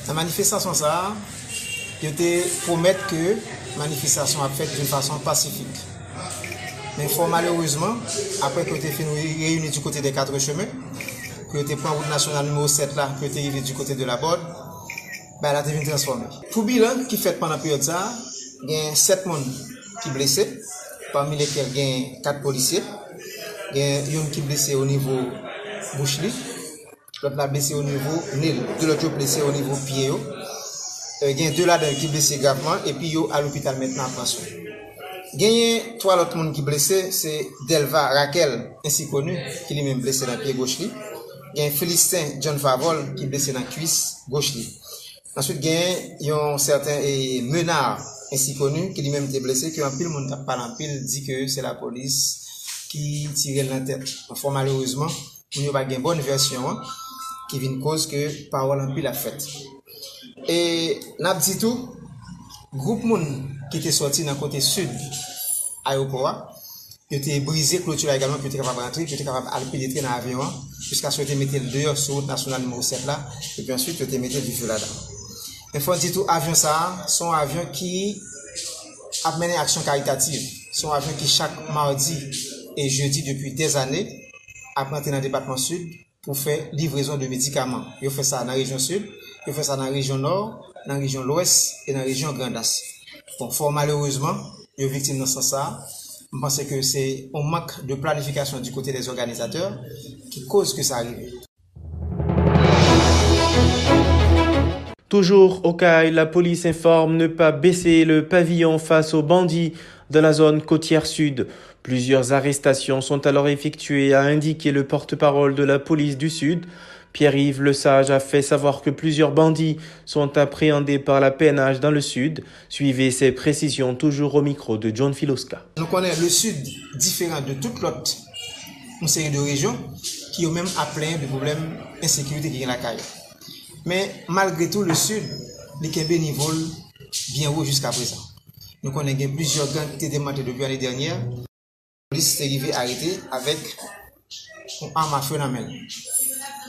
La manifestation, ça, je te promettre que la manifestation a fait d'une façon pacifique. Mais malheureusement, après que tu fait réunir du côté des quatre chemins, que tu pris route nationale numéro 7 là, que tu arrivé du côté de la borde, ben, elle a devenu transformée. Pour bilan qui fait pendant la période ça, il y a 7 personnes qui blessés, parmi lesquels il y a 4 policiers. Il y a un qui blessé au niveau bouche l'autre blessé au niveau nez, deux autres blessés au niveau Il y a deux là qui blessés gravement et puis à l'hôpital maintenant en pension. Il y a trois autres personnes qui sont blessés, c'est Delva Raquel, ainsi connu, qui est même blessé dans pied gauche. Y a Félicien John Favol qui blessé dans cuisse gauche. Ensuite, il y a un certain Menard, ainsi connu, qui lui-même était blessé, qui en pile, monde parle en pile, dit que c'est la police qui tire la tête. Enfin, malheureusement, il n'y a une bonne version hein, qui vient cause que parole en pile a fait. Et, n'a dit tout, groupe monde qui était sorti dans le côté sud, aéroport, qui était brisé, clôture également, qui était capable de rentrer, qui était capable de pénétrer dans l'avion, jusqu'à ce que tu mettre le dehors sur route nationale numéro 7 là, et puis ensuite tu mettre du feu là-dedans. Il faut dire tout, avion ça, son avion qui a mené action caritative. Son avion qui chaque mardi et jeudi depuis des années a planté dans le département sud pour faire livraison de médicaments. Il fait ça dans la région sud, dans la région nord, dans la région l'ouest et dans la région Grandas. Bon, est victime dans ce sens ça. Je pense que c'est un manque de planification du côté des organisateurs qui cause que ça arrive. Toujours au CAI, la police informe ne pas baisser le pavillon face aux bandits de la zone côtière sud. Plusieurs arrestations sont alors effectuées, a indiqué le porte-parole de la police du Sud. Pierre-Yves Lesage a fait savoir que plusieurs bandits sont appréhendés par la PNH dans le Sud. Suivez ces précisions toujours au micro de John Filoska. Nous connaissons le Sud différent de toute l'autre une série de régions qui ont même à plein de problèmes d'insécurité qui est la caille. Mais malgré tout, le Sud, les bénévoles bien haut jusqu'à présent. Nous connaissons plusieurs gangs qui étaient démantelés depuis l'année dernière. La police est arrivée arrêter avec un arme à feu dans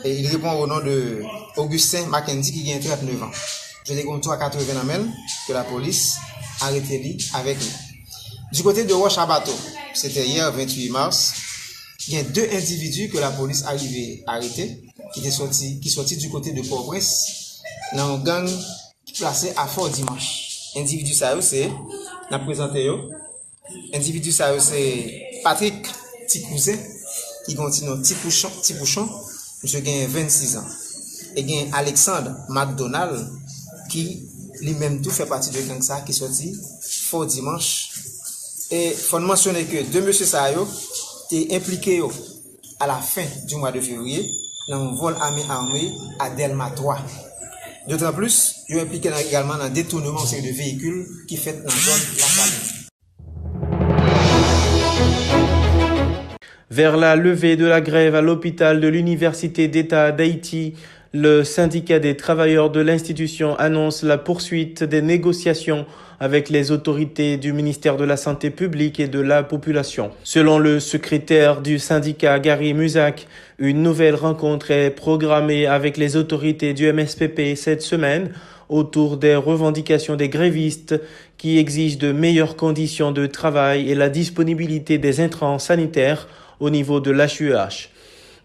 Et il répond au nom de Augustin Mackenzie qui a 39 ans. Je dis qu'on 380 dans que la police a arrêté lui avec lui. Du côté de Roche Abato, c'était hier 28 mars, il y a deux individus que la police a arrivé à arrêter qui est sorti, qui sorti du côté de Port-au-Prince dans un gang placé à Fort Dimanche. Individu ça c'est, n'a présenté Individu ça c'est Patrick Ticousin qui continue petit bouchon, monsieur gagne 26 ans. Et gagne Alexandre McDonald qui lui-même tout fait partie de gang ça qui sorti Fort Dimanche. Et faut mentionner que deux monsieur ça est impliqué à la fin du mois de février dans un vol armé armé à Delma 3. D'autant plus, ils sont impliqués également dans le détournement de véhicules qui fait dans la zone La Famille. Vers la levée de la grève à l'hôpital de l'Université d'État d'Haïti, le syndicat des travailleurs de l'institution annonce la poursuite des négociations avec les autorités du ministère de la Santé publique et de la population. Selon le secrétaire du syndicat Gary Musac, une nouvelle rencontre est programmée avec les autorités du MSPP cette semaine autour des revendications des grévistes qui exigent de meilleures conditions de travail et la disponibilité des intrants sanitaires au niveau de l'HUH.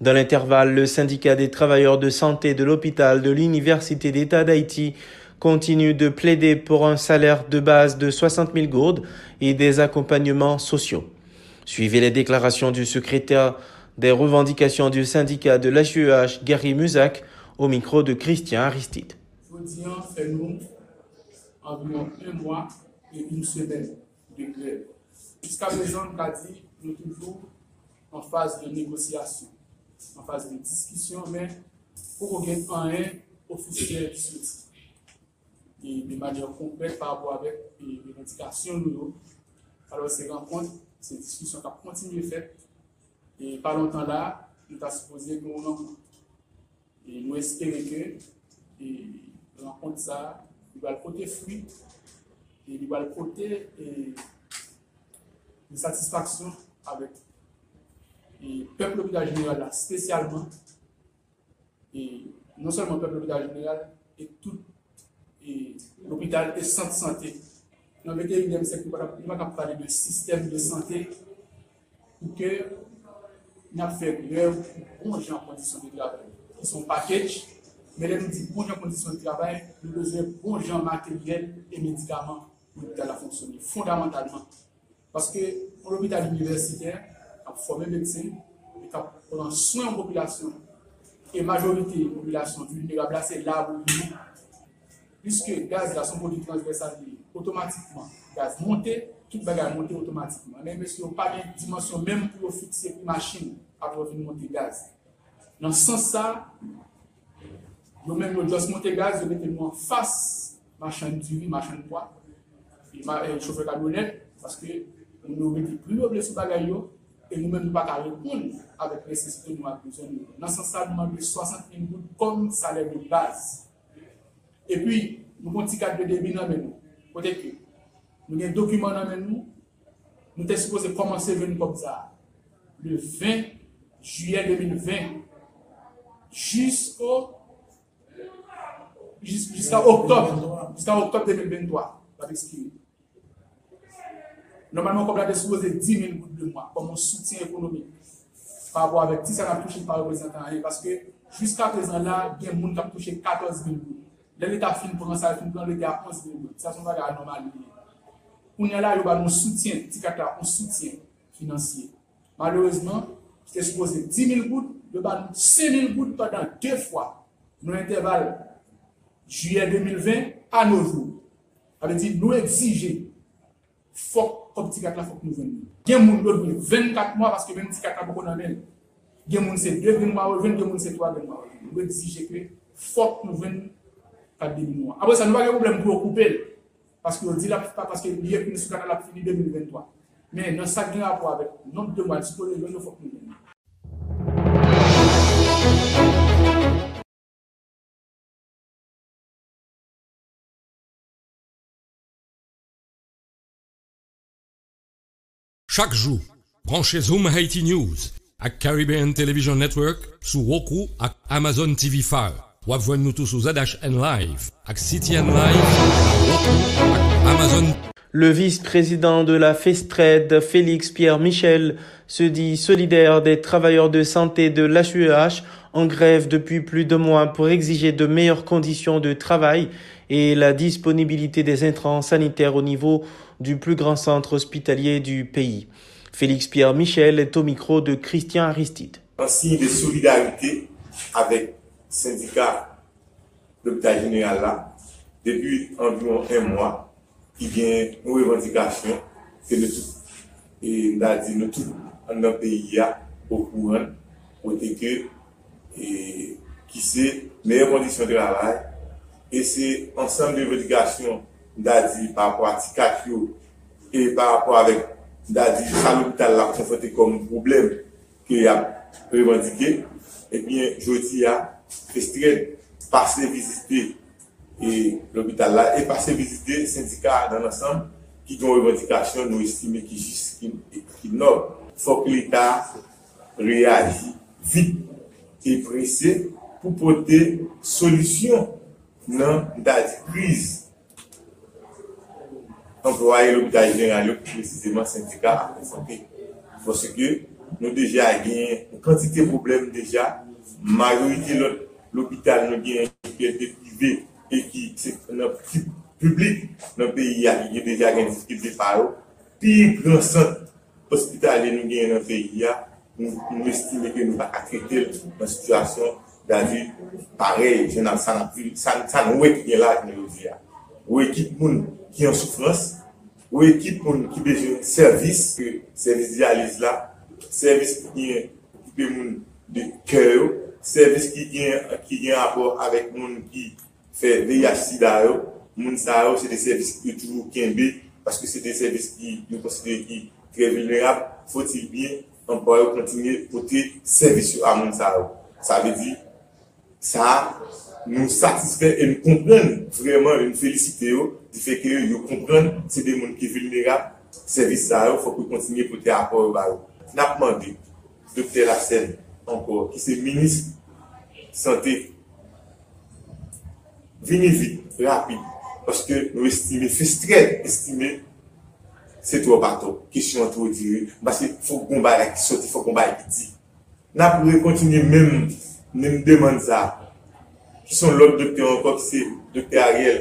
Dans l'intervalle, le syndicat des travailleurs de santé de l'hôpital de l'Université d'État d'Haïti continue de plaider pour un salaire de base de 60 000 gourdes et des accompagnements sociaux. Suivez les déclarations du secrétaire des revendications du syndicat de l'HUH, Gary Musac, au micro de Christian Aristide. Environ un mois et une semaine de grève. Jusqu'à présent, nous toujours en phase de négociation en phase de discussion, mais pour y ait un officiel qui sorti. Et de manière complète par rapport avec les revendications nous. Alors, ces rencontres, ces discussions qui ont continué faire. Et pas longtemps là, nous avons supposé que nous Et nous espérons que et rencontre ça, il va le côté fruit, et il va le côté de satisfaction avec et peuple hôpital général spécialement, et non seulement peuple hôpital général, et tout l'hôpital et santé santé. Dans le 21e siècle, il va parler de système de santé pour que nous fait grève pour bons gens en conditions de travail. Ils sont package, mais nous dit bons gens en conditions de travail, nous besoin bons gens matériels et médicaments pour l'hôpital à fonctionner, fondamentalement. Parce que pour l'hôpital universitaire, à former médecin, à prendre soin en population. Et majorité de la population vulnérable, c'est là où nous, puisque gaz là, son produit transversal, automatiquement, gaz monté, tout bagage monté automatiquement. Mais monsieur, pas de dimension même pour fixer une machine après venir monter gaz. Dans ce sens-là, nous-mêmes, nous devons monter gaz, nous mettons en face machine du machine de poids, et chauffeur camionnette, parce que nous nous mettons plus de sur bagage et nous-mêmes, nous pas répondre avec de nous besoin. Dans ce sens, nous demandons 60 000 gouttes comme salaire de base. Et puis, nous avons un petit cadre de débit dans nous. Peut-être que nous avons un document dans nous. Nous sommes supposés commencer à venir comme ça le 20 juillet 2020 jusqu'au jusqu'à octobre, jusqu'à octobre 2023. Normalement, comme la supposé 10 000 gouttes de mois comme un soutien économique par rapport avec tout ça a touché par le représentant. Parce que jusqu'à présent, là, il y a des gens qui ont touché 14 000 gouttes. L'État fin pour ça, fin pour l'État à 11 000 gouttes. Ça, c'est un bagage normal. On est là, il a un soutien, soutien financier. Malheureusement, c'était supposé 10 000 gouttes, il a 5 000 gouttes pendant deux fois. Nous intervalle juillet 2020 à nos jours. Ça veut dire, nous exiger, faut nous. Il y a des gens 24 mois parce que même petit gars là beaucoup d'amène. Il y a des gens c'est 2 mois, il y a des gens c'est 3 mois. Nous faut que nous venions pas de mois. Après ça nous pas de problème pour couper parce que dit là parce que y a une sous la fini 2023. Mais dans ça qui a rapport avec nombre de mois, nous venions. Chaque jour, branchez Zoom Haiti News à Caribbean Television Network sous Roku à Amazon TV Fire. Ou à nous tous aux ZHN Live CTN Live Amazon. Le vice-président de la FESTRED, Félix Pierre Michel, se dit solidaire des travailleurs de santé de l'HUEH en grève depuis plus de mois pour exiger de meilleures conditions de travail et la disponibilité des intrants sanitaires au niveau du plus grand centre hospitalier du pays. Félix Pierre Michel est au micro de Christian Aristide. En signe de solidarité avec syndicat l'hôpital général là, depuis environ un mois, il vient une revendication que nous tout, et nous dit nous tout, dans le pays au courant, pour que, et, qui c'est, meilleures conditions de travail, et c'est ensemble de revendications d'Adi par rapport à Tikatio et par rapport avec d'Adi à l'hôpital l'a confronté comme problème qu'il a revendiqué, et bien, je dis à Estrelle pase vizite l'hôpital la, e pase vizite syndika nan ansam, ki don revantikasyon nou estime ki jis, ki nou. Fok l'Etat reagi vit e prese pou pote solusyon nan dati kriz. Anploye l'hôpital general yo, precizeman syndika akon santé. Foske nou deja gen, kantite problem deja, majorite l'hôpital nou gen kipete privé e ki nan publik nan peyi ya ki gen deja gen diskite paro, pi pransan hospital nou gen nan peyi ya nou estime ke nou pa akrete nan situasyon dadi parey, jenan san ou ek gen la gen nou diya. Ou ekip moun ki an soufrans, ou ekip moun ki beje servis, servis dialize la, servis ki gen moun de kèyo, servis ki gen apò avèk moun ki fè VIH-SIDA yo, moun sa yo, se de servis ki toujou kenbe, paske se de servis ki nou konsidere ki kre vilnerab, fòtil biye, anpwa yo kontinye pote servis yo moun sa yo. Sa ve di, sa nou satisfè e nou kompren vreman en felisite yo, di fe ke yo kompren se de moun ki vulnerab, servis sa yo fòk yo kontinye pote apor yo ba yo. Napman de, Dr. Lassen, anpwa, ki se minis sante, vini vit, rapi, paske nou estime, fes tre estime, se to bato kesyon an to dire, basi fok gomba la ki soti, fok gomba la ki di nan pou re kontinye men men deman za ki son lòk doktor ankor, ki se Dr. Ariel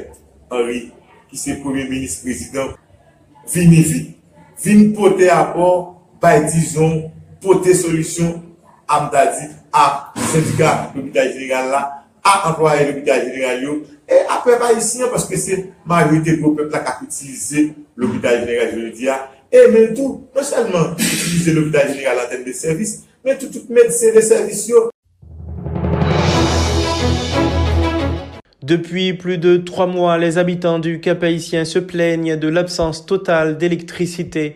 Henry, ki se premier minis prezident, vini vit vini pote apor bay dizon, pote solisyon amdadi a syndika l'hôpital général la, a employé l'hôpital général e apè pa isi an, paske se majorité pou pep la kap utilize l'hôpital général je le di a, e men tou, non salman utilize l'hôpital général an tem de servis, men tout tout medse de servis yo. Depuis plus de trois mois, les habitants du Cap Haïtien se plaignent de l'absence totale d'électricité.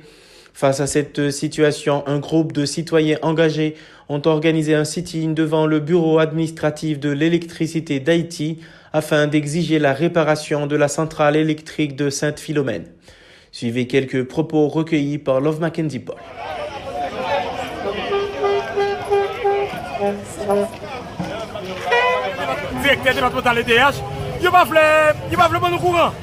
Face à cette situation, un groupe de citoyens engagés ont organisé un sit-in devant le bureau administratif de l'électricité d'Haïti afin d'exiger la réparation de la centrale électrique de Sainte-Philomène. Suivez quelques propos recueillis par Love Mackenzie Paul. Directeur départemental EDH, il va falloir nous courant.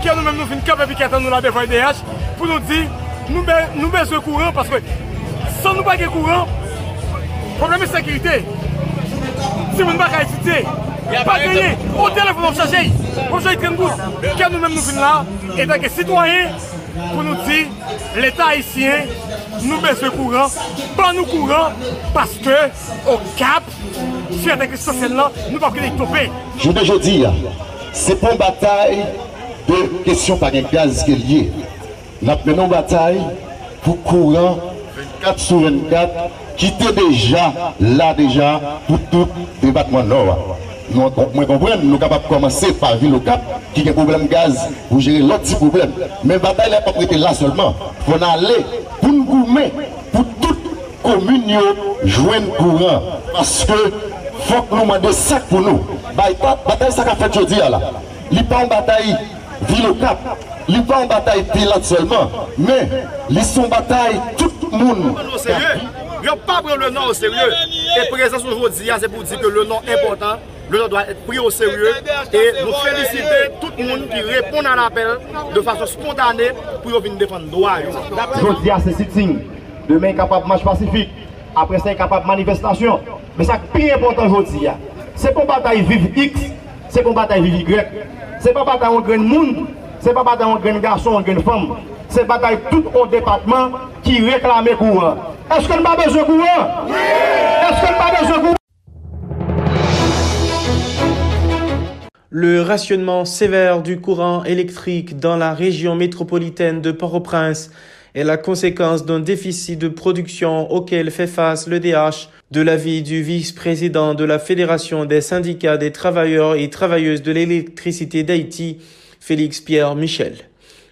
Qui a nous-mêmes nous fait une cap et qui attend nous la devant EDH pour nous dire nous baissons courant parce que sans nous pas de courant, problème de sécurité. Si vous ne pas étudier, pa geye, o telefon ap chaje, ap chaje 30 gout, ke nou men nou vin la, etan ke sitwanyen, pou nou di, l'Etat Haitien, nou beswe kouran, ban nou kouran, paske, o kap, fye atak li sosyen la, nou pa kene itope. Jounen jodi ya, se pon batay, de kesyon pa gen gaz ke liye. Nap menon batay, pou kouran, 24 sou 24, ki te deja, la deja, pou tout debatman lor. Mwen kompren, nou kapap komanse par vilokap ki gen problem gaz pou jere lot si problem. Men batay la pa prete la solman. Fon ale pou n'goumen pou tout komun non, non, yo jwen kouran. Paske fok nou mande sak pou nou. Batay sak a fet jodi ya la. Li pa an batay vilokap, li pa an batay pilat solman. Men, li son batay tout moun. Yo pa pre le nan o serye. E prezans oujodi ya se pou di ke le nan important. Le doit être pris au sérieux. Et nous féliciter tout le monde qui répond à l'appel de façon spontanée pour venir défendre le droit. Aujourd'hui, c'est sitting. Demain, capable de marche pacifique. Après, c'est capable de manifestation. Mais ça, qui est important aujourd'hui, c'est pour bataille vive X, c'est pour bataille vive Y. C'est pas bataille entre monde c'est pas bataille entre un garçon et une femme. C'est bataille tout au département qui réclame courant. Est-ce qu'on n'a pas besoin de courant? Oui Est-ce qu'on n'a pas besoin de courant? Le rationnement sévère du courant électrique dans la région métropolitaine de Port-au-Prince est la conséquence d'un déficit de production auquel fait face le DH de l'avis du vice-président de la Fédération des syndicats des travailleurs et travailleuses de l'électricité d'Haïti, Félix Pierre Michel.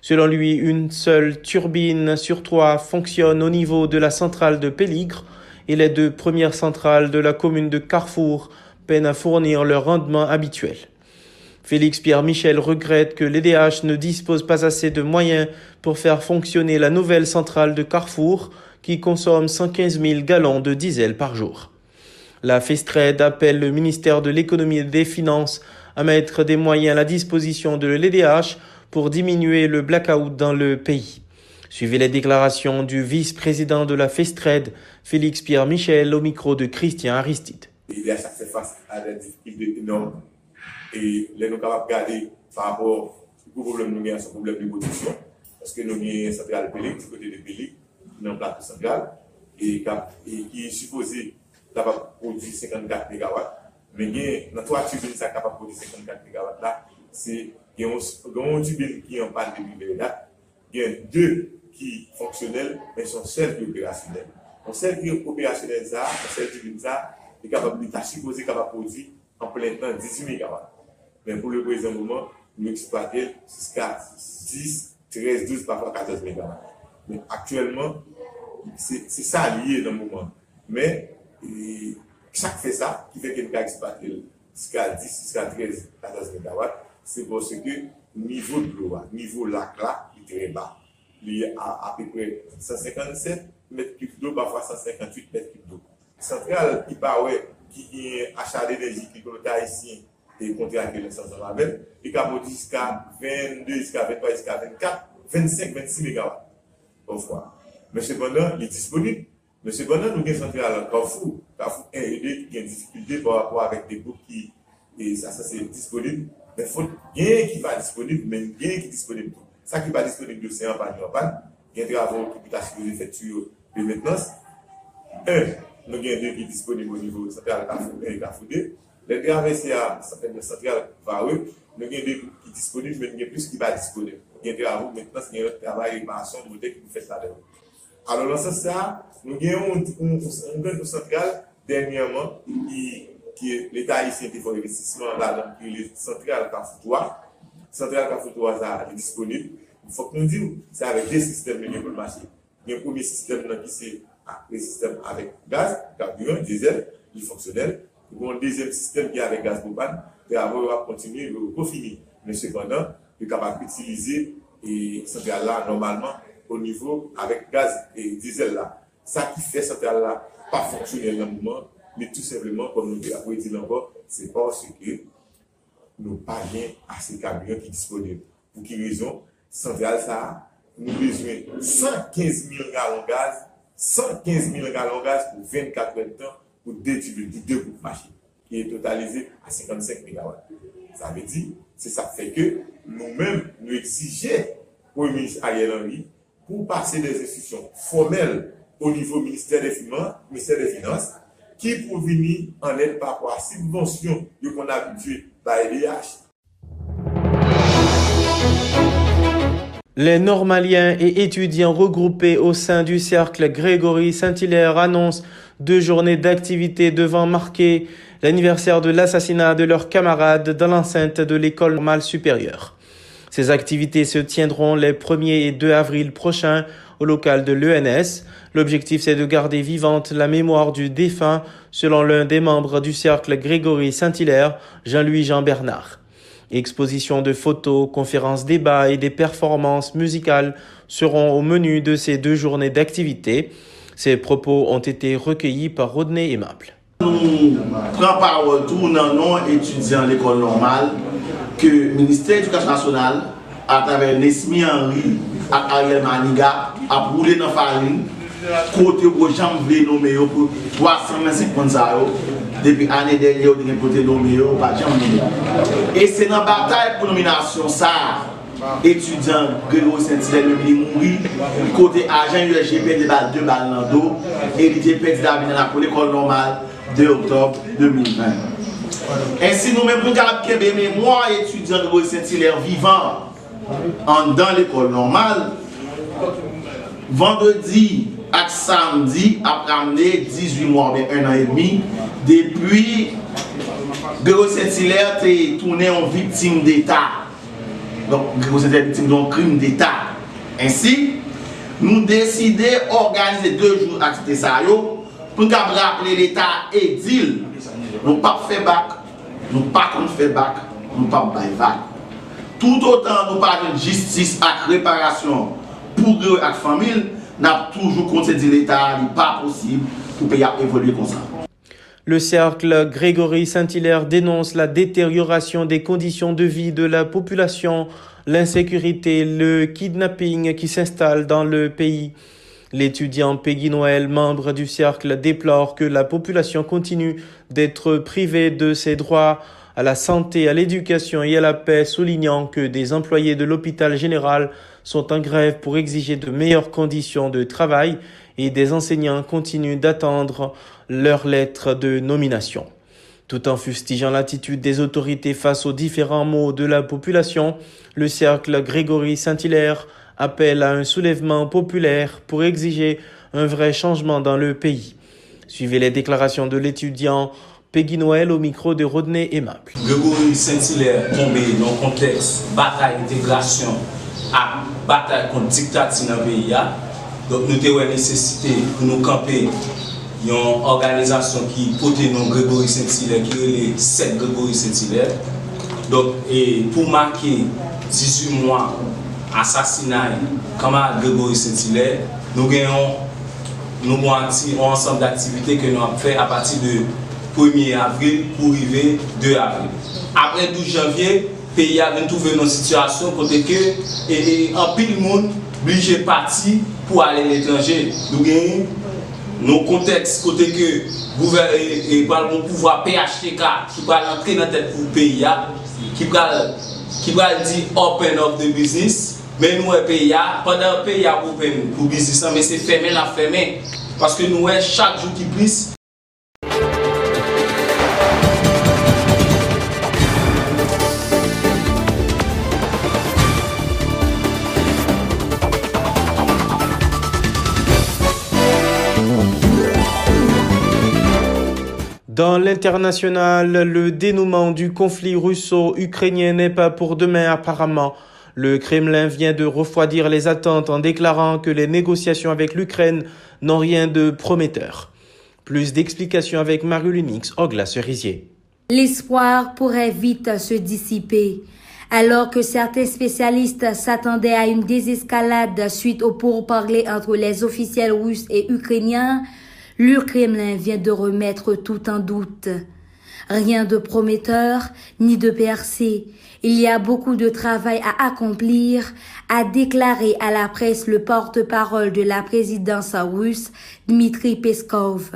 Selon lui, une seule turbine sur trois fonctionne au niveau de la centrale de Péligre et les deux premières centrales de la commune de Carrefour peinent à fournir leur rendement habituel. Félix Pierre Michel regrette que l'EDH ne dispose pas assez de moyens pour faire fonctionner la nouvelle centrale de Carrefour qui consomme 115 000 gallons de diesel par jour. La FESTRED appelle le ministère de l'économie et des finances à mettre des moyens à la disposition de l'EDH pour diminuer le blackout dans le pays. Suivez les déclarations du vice-président de la FESTRED, Félix Pierre Michel, au micro de Christian Aristide. Et là, nous sommes capables de regarder par rapport au problème nous avons, ce problème de production. Parce que nous avons une centrale Pélic, du côté de Pélic, qui est en plateau central, et, qui est supposé capable de produire 54 MW. Mais dans trois turbines, ça capable de produire 54 MW là, c'est une turbine qui est en panne depuis là, il y a deux qui sont fonctionnels, mais sont celles qui sont opérationnelles. Donc, celles qui sont opérationnelles, celles turbines, ça, est capable de supposé capable de produire en plein temps 18 MW. Mais pour le présent moment, nous exploitons jusqu'à 10, 13, 12, parfois 14 MW. Mais actuellement, c'est ça lié dans le moment. Mais chaque fait ça, qui fait que nous exploiter jusqu'à 10, jusqu'à 13, 14 MW, c'est parce que niveau de l'eau, le niveau lac là, est très bas. Il est à, à peu près 157 mètres cubes d'eau, parfois 158 mètres cubes d'eau. Centrale qui paraît, qui est achat d'énergie, qui est ici, et contracté l'essence de la veine, et qui a jusqu'à 22, jusqu'à 23, jusqu'à 24, 25, 26 MW. Mais il est disponible. Mais cependant, nous avons une centrale en Carrefour, Carrefour 1 et 2 qui ont des difficultés par rapport avec des groupes qui, et ça, ça c'est disponible. Mais faut bien qui va disponible, mais bien qui est disponible. Ça qui va disponible, c'est en panne, en panne. Il y a des travaux qui de maintenance. Un, nous avons deux qui au niveau central Carrefour 1 et Carrefour 2. Les traversées à certaines centrales vareux, nous avons des qui sont disponibles, mais nous avons plus qui va disponible. Il y a des maintenant, a un travail réparation de qui nous fait ça Alors, dans ce sens, nous avons une centrale dernièrement qui qui l'État ici a fait investissement là dans les centrales Carrefour Centrale Carrefour ça est disponible. Il faut que nous disions, c'est avec des systèmes pour le marché. Il y a premier système qui c'est le système avec gaz, carburant, diesel, il est un deuxième système qui est avec gaz avant, on va continuer, on va finir. Mais cependant, il est capable d'utiliser et centrale là normalement au niveau avec gaz et diesel là. Ça qui fait centrale là pas fonctionner dans le moment mais tout simplement, comme nous l'avons dit encore, c'est parce que nous pas bien assez de camions qui sont disponibles. Pour quelle raison? Centrale, ça, nous avons besoin de 115 000 gallons de gaz, 115 000 gallons de gaz pour 24 heures de temps pour deux tubes, deux groupes machines, qui est totalisé à 55 MW. Ça veut dire, c'est ça fait que nous-mêmes, nous exigeons au ministre Ariel Henry pour passer des institutions formelles au niveau ministère des Finances, ministère des Finances qui pour venir en aide par rapport à subvention qu'on a habitué par LDH. Les Normaliens et étudiants regroupés au sein du cercle Grégory Saint-Hilaire annoncent deux journées d'activité devant marquer l'anniversaire de l'assassinat de leurs camarades dans l'enceinte de l'école normale supérieure. Ces activités se tiendront les 1er et 2 avril prochains au local de l'ENS. L'objectif, c'est de garder vivante la mémoire du défunt, selon l'un des membres du cercle Grégory Saint-Hilaire, Jean-Louis Jean Bernard. Exposition de photos, conférences, débats et des performances musicales seront au menu de ces deux journées d'activité. Ces propos ont été recueillis par Rodney Aimable. Nous prenons par retour dans nos étudiants l'école normale que le ministère de l'Éducation nationale, à travers Nesmi Henry et Ariel Maniga, a roulé dans la farine. Côté où gens voulaient nommer pour 325 points depuis l'année dernière, on a côté nommé pas Et c'est dans la bataille pour nomination ça étudiant Grégory Saint-Hilaire le mourir côté agent USG perd balles deux balles dans le dos et il était perdu dans l'école normale de octobre 2020. Ainsi nous-mêmes nous avons mes mémoire étudiant Grégory Saint-Hilaire vivant dans l'école normale vendredi ak samedi ap ramene 18 mwa, ben 1 an et demi, depi Gero Saint-Hilaire te toune yon victime d'Etat. Don, Gero Saint-Hilaire victime don krim d'Etat. Ensi, nou deside organize 2 joun akite sa yo, pou nou kap rappele l'Etat edil nous pas fait bac, nous pas qu'on fait bac, nous pas bail bac. Tout autant nous parlons de justice et réparation pour eux et famille, nous avons toujours compté l'État, n'est pas possible pour payer évoluer comme ça. Le cercle Grégory Saint-Hilaire dénonce la détérioration des conditions de vie de la population, l'insécurité, le kidnapping qui s'installe dans le pays. L'étudiant Peggy Noël, membre du cercle, déplore que la population continue d'être privée de ses droits à la santé, à l'éducation et à la paix, soulignant que des employés de l'hôpital général sont en grève pour exiger de meilleures conditions de travail et des enseignants continuent d'attendre leur lettre de nomination. Tout en fustigeant l'attitude des autorités face aux différents maux de la population, le cercle Grégory Saint-Hilaire appelle à un soulèvement populaire pour exiger un vrai changement dans le pays. Suivez les déclarations de l'étudiant Peggy Noël au micro de Rodney Aimable. Grégory Saint-Hilaire tombé dans le contexte bataille d'intégration à bataille contre dictature dans le pays. Donc nous avons nécessité pour nous camper une organisation qui porte nom Grégory Saint-Hilaire, qui est le 7 Grégory Saint-Hilaire. Donc et pour marquer 18 mois assassinat camarade Grégory Saint-Hilaire, nous avons nous un ensemble d'activités que nous avons fait à partir de 1er avril pour arriver 2 avril. Après 12 janvier, le pays a trouvé une situation côté que et, en pile monde obligé de partir pour aller à l'étranger. Nous avons nos contextes côté que le pouvoir PHTK qui va entrer dans la tête pour le qui va qui va dire open of the business mais nous le pays pendant le pays open pour business mais c'est fermé la fermé parce que nous chaque jour qui plus Dans l'international, le dénouement du conflit russo-ukrainien n'est pas pour demain apparemment. Le Kremlin vient de refroidir les attentes en déclarant que les négociations avec l'Ukraine n'ont rien de prometteur. Plus d'explications avec Marie-Lunix, Ogla Cerisier. L'espoir pourrait vite se dissiper. Alors que certains spécialistes s'attendaient à une désescalade suite aux pourparlers entre les officiels russes et ukrainiens, le Kremlin vient de remettre tout en doute. Rien de prometteur ni de percé. Il y a beaucoup de travail à accomplir, a déclaré à la presse le porte-parole de la présidence russe, Dmitri Peskov.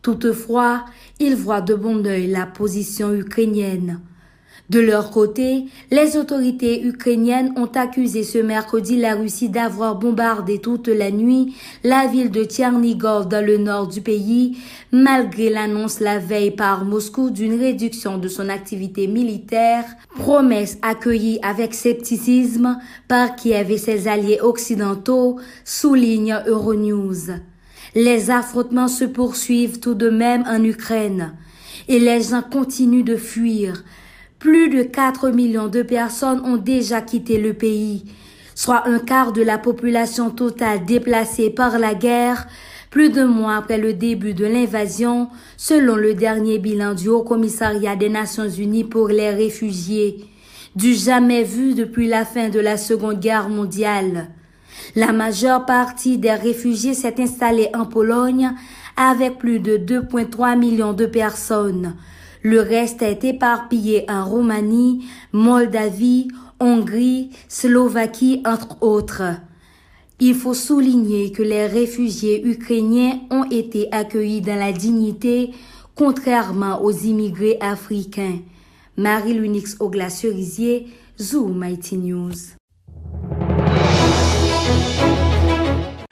Toutefois, il voit de bon oeil la position ukrainienne. De leur côté, les autorités ukrainiennes ont accusé ce mercredi la Russie d'avoir bombardé toute la nuit la ville de Tchernigov dans le nord du pays, malgré l'annonce la veille par Moscou d'une réduction de son activité militaire, promesse accueillie avec scepticisme par Kiev et ses alliés occidentaux, souligne Euronews. Les affrontements se poursuivent tout de même en Ukraine et les gens continuent de fuir plus de 4 millions de personnes ont déjà quitté le pays, soit un quart de la population totale déplacée par la guerre, plus de mois après le début de l'invasion, selon le dernier bilan du Haut Commissariat des Nations Unies pour les réfugiés, du jamais vu depuis la fin de la Seconde Guerre mondiale. La majeure partie des réfugiés s'est installée en Pologne avec plus de 2,3 millions de personnes, le reste est éparpillé en Roumanie, Moldavie, Hongrie, Slovaquie, entre autres. Il faut souligner que les réfugiés ukrainiens ont été accueillis dans la dignité, contrairement aux immigrés africains. Marie-Lunix Ogla-Cerisier, Zoom IT News.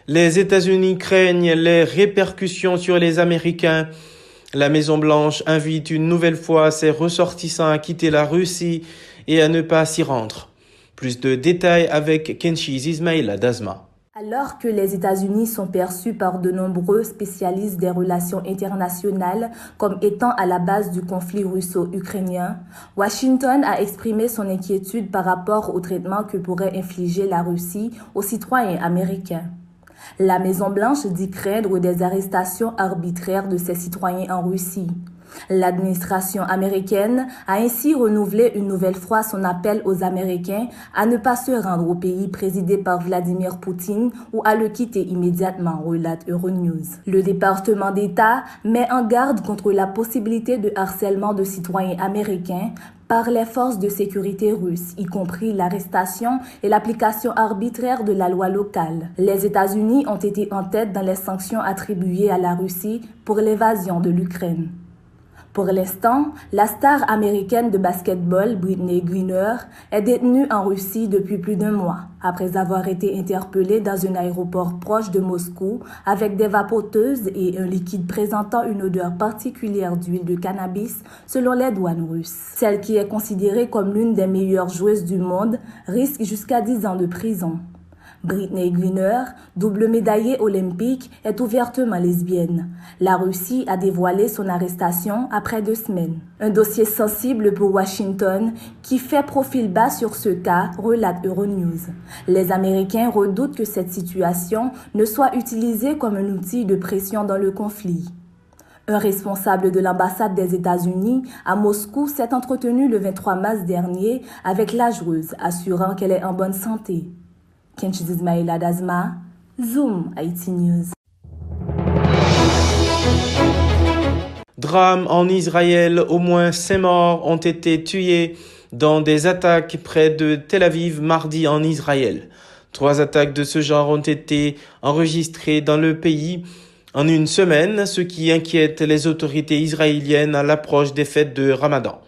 Les États-Unis craignent les répercussions sur les Américains la Maison-Blanche invite une nouvelle fois ses ressortissants à quitter la Russie et à ne pas s'y rendre. Plus de détails avec Kenshi Ismail Dazma. Alors que les États-Unis sont perçus par de nombreux spécialistes des relations internationales comme étant à la base du conflit russo-ukrainien, Washington a exprimé son inquiétude par rapport au traitement que pourrait infliger la Russie aux citoyens américains. La Maison-Blanche dit craindre des arrestations arbitraires de ses citoyens en Russie. L'administration américaine a ainsi renouvelé une nouvelle fois son appel aux Américains à ne pas se rendre au pays présidé par Vladimir Poutine ou à le quitter immédiatement, relate Euronews. Le département d'État met en garde contre la possibilité de harcèlement de citoyens américains par les forces de sécurité russes, y compris l'arrestation et l'application arbitraire de la loi locale. Les États-Unis ont été en tête dans les sanctions attribuées à la Russie pour l'évasion de l'Ukraine. Pour l'instant, la star américaine de basketball Britney Greener est détenue en Russie depuis plus d'un mois, après avoir été interpellée dans un aéroport proche de Moscou avec des vapoteuses et un liquide présentant une odeur particulière d'huile de cannabis selon les douanes russes. Celle qui est considérée comme l'une des meilleures joueuses du monde risque jusqu'à 10 ans de prison. Britney Greener, double médaillée olympique, est ouvertement lesbienne. La Russie a dévoilé son arrestation après deux semaines. Un dossier sensible pour Washington qui fait profil bas sur ce cas, relate Euronews. Les Américains redoutent que cette situation ne soit utilisée comme un outil de pression dans le conflit. Un responsable de l'ambassade des États-Unis à Moscou s'est entretenu le 23 mars dernier avec la joueuse, assurant qu'elle est en bonne santé. Adazma, Zoom Haïti News. Drame en Israël, au moins cinq morts ont été tués dans des attaques près de Tel Aviv mardi en Israël. Trois attaques de ce genre ont été enregistrées dans le pays en une semaine, ce qui inquiète les autorités israéliennes à l'approche des fêtes de Ramadan.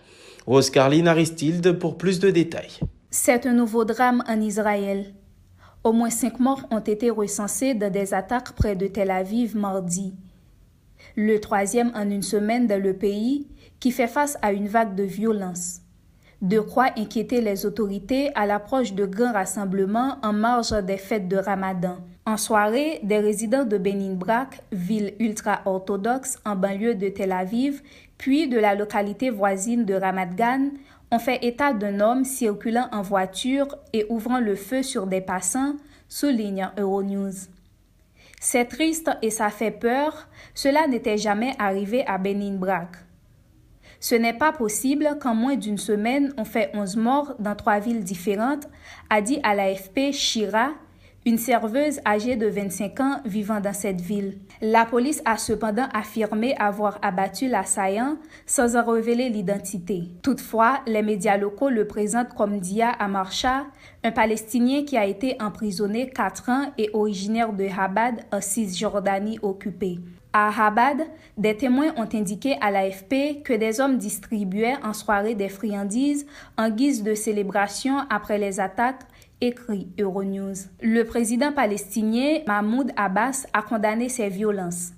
Rose Carline Aristide pour plus de détails. C'est un nouveau drame en Israël. Au moins cinq morts ont été recensés dans des attaques près de Tel Aviv mardi. Le troisième en une semaine dans le pays qui fait face à une vague de violence. De quoi inquiéter les autorités à l'approche de grands rassemblements en marge des fêtes de Ramadan. En soirée, des résidents de Benin Brak, ville ultra-orthodoxe en banlieue de Tel Aviv, puis de la localité voisine de Ramat Gan, on fait état d'un homme circulant en voiture et ouvrant le feu sur des passants, souligne Euronews. C'est triste et ça fait peur, cela n'était jamais arrivé à Benin Brak. Ce n'est pas possible qu'en moins d'une semaine on fait 11 morts dans trois villes différentes, a dit à l'AFP Shira, une serveuse âgée de 25 ans vivant dans cette ville. La police a cependant affirmé avoir abattu l'assaillant sans en révéler l'identité. Toutefois, les médias locaux le présentent comme Dia Amarcha, un Palestinien qui a été emprisonné 4 ans et originaire de Habad en Cisjordanie occupée. À Habad, des témoins ont indiqué à l'AFP que des hommes distribuaient en soirée des friandises en guise de célébration après les attaques écrit Euronews. Le président palestinien Mahmoud Abbas a condamné ces violences.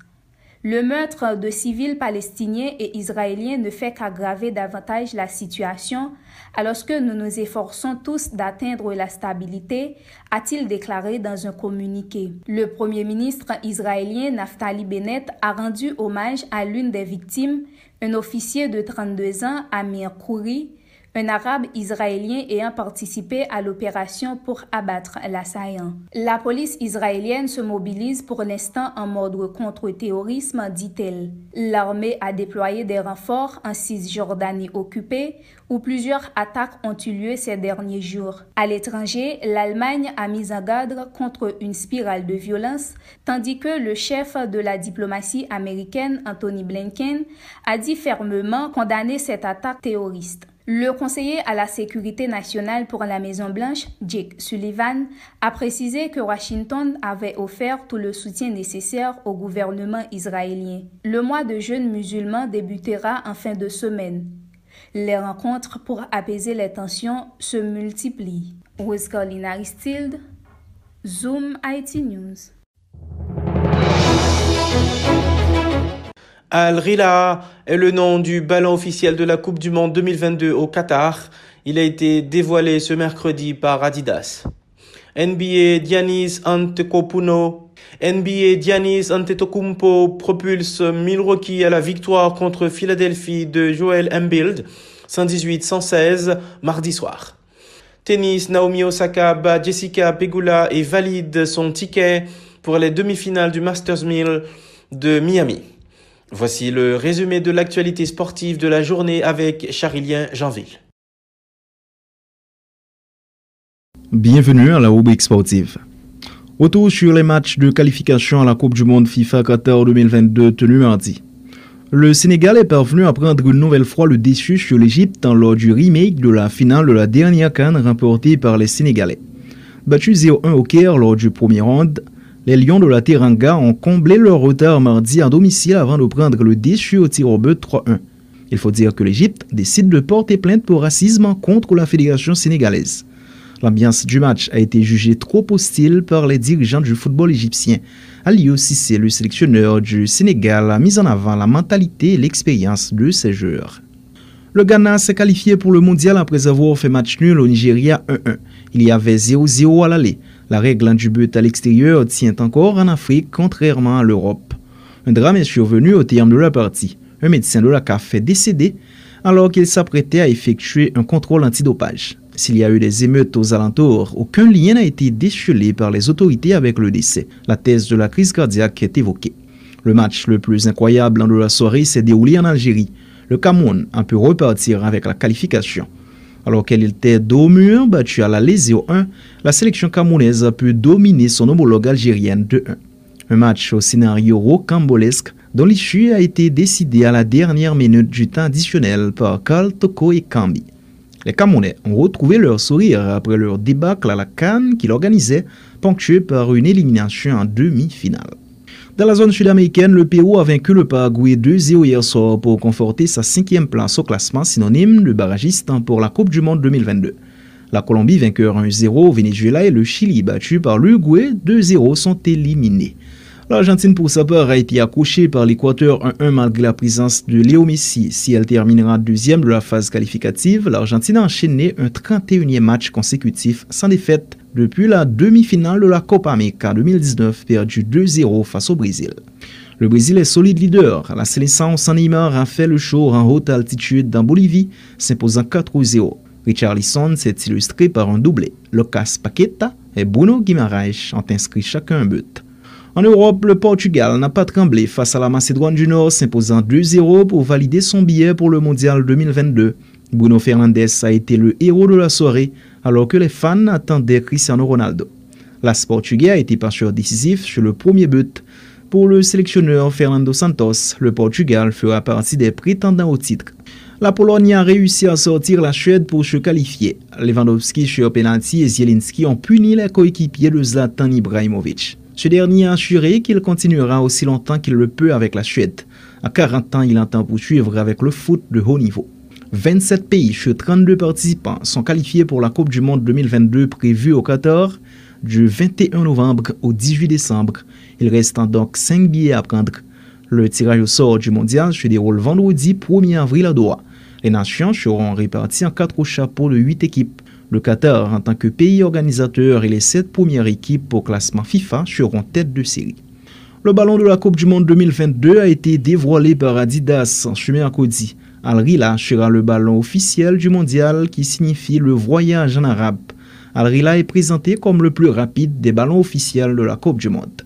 Le meurtre de civils palestiniens et israéliens ne fait qu'aggraver davantage la situation alors que nous nous efforçons tous d'atteindre la stabilité, a-t-il déclaré dans un communiqué. Le premier ministre israélien Naftali Bennett a rendu hommage à l'une des victimes, un officier de 32 ans, Amir Khouri, un arabe israélien ayant participé à l'opération pour abattre l'assaillant. La police israélienne se mobilise pour l'instant en mode contre-terrorisme, dit-elle. L'armée a déployé des renforts en Cisjordanie occupée, où plusieurs attaques ont eu lieu ces derniers jours. À l'étranger, l'Allemagne a mis en garde contre une spirale de violence, tandis que le chef de la diplomatie américaine, Anthony Blinken, a dit fermement condamner cette attaque terroriste. Le conseiller à la sécurité nationale pour la Maison-Blanche, Jake Sullivan, a précisé que Washington avait offert tout le soutien nécessaire au gouvernement israélien. Le mois de jeûne musulman débutera en fin de semaine. Les rencontres pour apaiser les tensions se multiplient. Aristide, Zoom IT News. Al-Rila est le nom du ballon officiel de la Coupe du Monde 2022 au Qatar. Il a été dévoilé ce mercredi par Adidas. NBA Giannis Antetokounmpo NBA Giannis Antetokounmpo propulse Milwaukee à la victoire contre Philadelphie de Joel Embiid 118-116 mardi soir. Tennis Naomi Osaka bat Jessica Pegula et valide son ticket pour les demi-finales du Masters Mill de Miami. Voici le résumé de l'actualité sportive de la journée avec Charilien Janville. Bienvenue à la rubrique sportive. Retour sur les matchs de qualification à la Coupe du Monde FIFA Qatar 2022 tenus mardi. Le Sénégal est parvenu à prendre une nouvelle fois le déçu sur l'Égypte lors du remake de la finale de la dernière canne remportée par les Sénégalais. Battu 0-1 au Caire lors du premier round, les Lions de la Teranga ont comblé leur retard mardi à domicile avant de prendre le déçu au tir au but 3-1. Il faut dire que l'Égypte décide de porter plainte pour racisme contre la fédération sénégalaise. L'ambiance du match a été jugée trop hostile par les dirigeants du football égyptien. Aliou Sissé, le sélectionneur du Sénégal, a mis en avant la mentalité et l'expérience de ses joueurs. Le Ghana s'est qualifié pour le mondial après avoir fait match nul au Nigeria 1-1. Il y avait 0-0 à l'aller. La règle du but à l'extérieur tient encore en Afrique, contrairement à l'Europe. Un drame est survenu au terme de la partie. Un médecin de la CAF est décédé alors qu'il s'apprêtait à effectuer un contrôle antidopage. S'il y a eu des émeutes aux alentours, aucun lien n'a été décelé par les autorités avec le décès. La thèse de la crise cardiaque est évoquée. Le match le plus incroyable de la soirée s'est déroulé en Algérie. Le Cameroun a pu repartir avec la qualification. Alors qu'elle était dos mur, battue à la lésio 1, la sélection camerounaise a pu dominer son homologue algérienne 2-1. Un match au scénario rocambolesque dont l'issue a été décidée à la dernière minute du temps additionnel par Karl Toko et Kambi. Les Camerounais ont retrouvé leur sourire après leur débâcle à la Cannes qu'ils organisaient, ponctué par une élimination en demi-finale. Dans la zone sud-américaine, le Pérou a vaincu le Paraguay 2-0 hier soir pour conforter sa cinquième place au classement synonyme de barragiste pour la Coupe du Monde 2022. La Colombie, vainqueur 1-0 au Venezuela et le Chili, battu par l'Uruguay 2-0, sont éliminés. L'Argentine, pour sa part, a été accrochée par l'Équateur 1-1 malgré la présence de Léo Messi. Si elle terminera deuxième de la phase qualificative, l'Argentine a enchaîné un 31e match consécutif sans défaite depuis la demi-finale de la Copa América 2019 perdue 2-0 face au Brésil. Le Brésil est solide leader. La sélection sans a fait le show en haute altitude dans Bolivie, s'imposant 4-0. Richarlison s'est illustré par un doublé. Lucas Paqueta et Bruno Guimaraes ont inscrit chacun un but. En Europe, le Portugal n'a pas tremblé face à la Macédoine du Nord, s'imposant 2-0 pour valider son billet pour le Mondial 2022. Bruno Fernandes a été le héros de la soirée, alors que les fans attendaient Cristiano Ronaldo. L'As portugais a été passeur décisif sur le premier but. Pour le sélectionneur Fernando Santos, le Portugal fera partie des prétendants au titre. La Pologne a réussi à sortir la Suède pour se qualifier. Lewandowski sur penalty et Zielinski ont puni les coéquipiers de Zlatan Ibrahimovic. Ce dernier a assuré qu'il continuera aussi longtemps qu'il le peut avec la Suède. À 40 ans, il entend poursuivre avec le foot de haut niveau. 27 pays sur 32 participants sont qualifiés pour la Coupe du Monde 2022 prévue au Qatar du 21 novembre au 18 décembre. Il reste donc 5 billets à prendre. Le tirage au sort du mondial se déroule vendredi 1er avril à Doha. Les nations seront réparties en 4 chapeaux de 8 équipes. Le Qatar, en tant que pays organisateur, et les sept premières équipes au classement FIFA seront tête de série. Le ballon de la Coupe du Monde 2022 a été dévoilé par Adidas en chemin Al-Rila sera le ballon officiel du mondial qui signifie le voyage en arabe. Al-Rila est présenté comme le plus rapide des ballons officiels de la Coupe du Monde.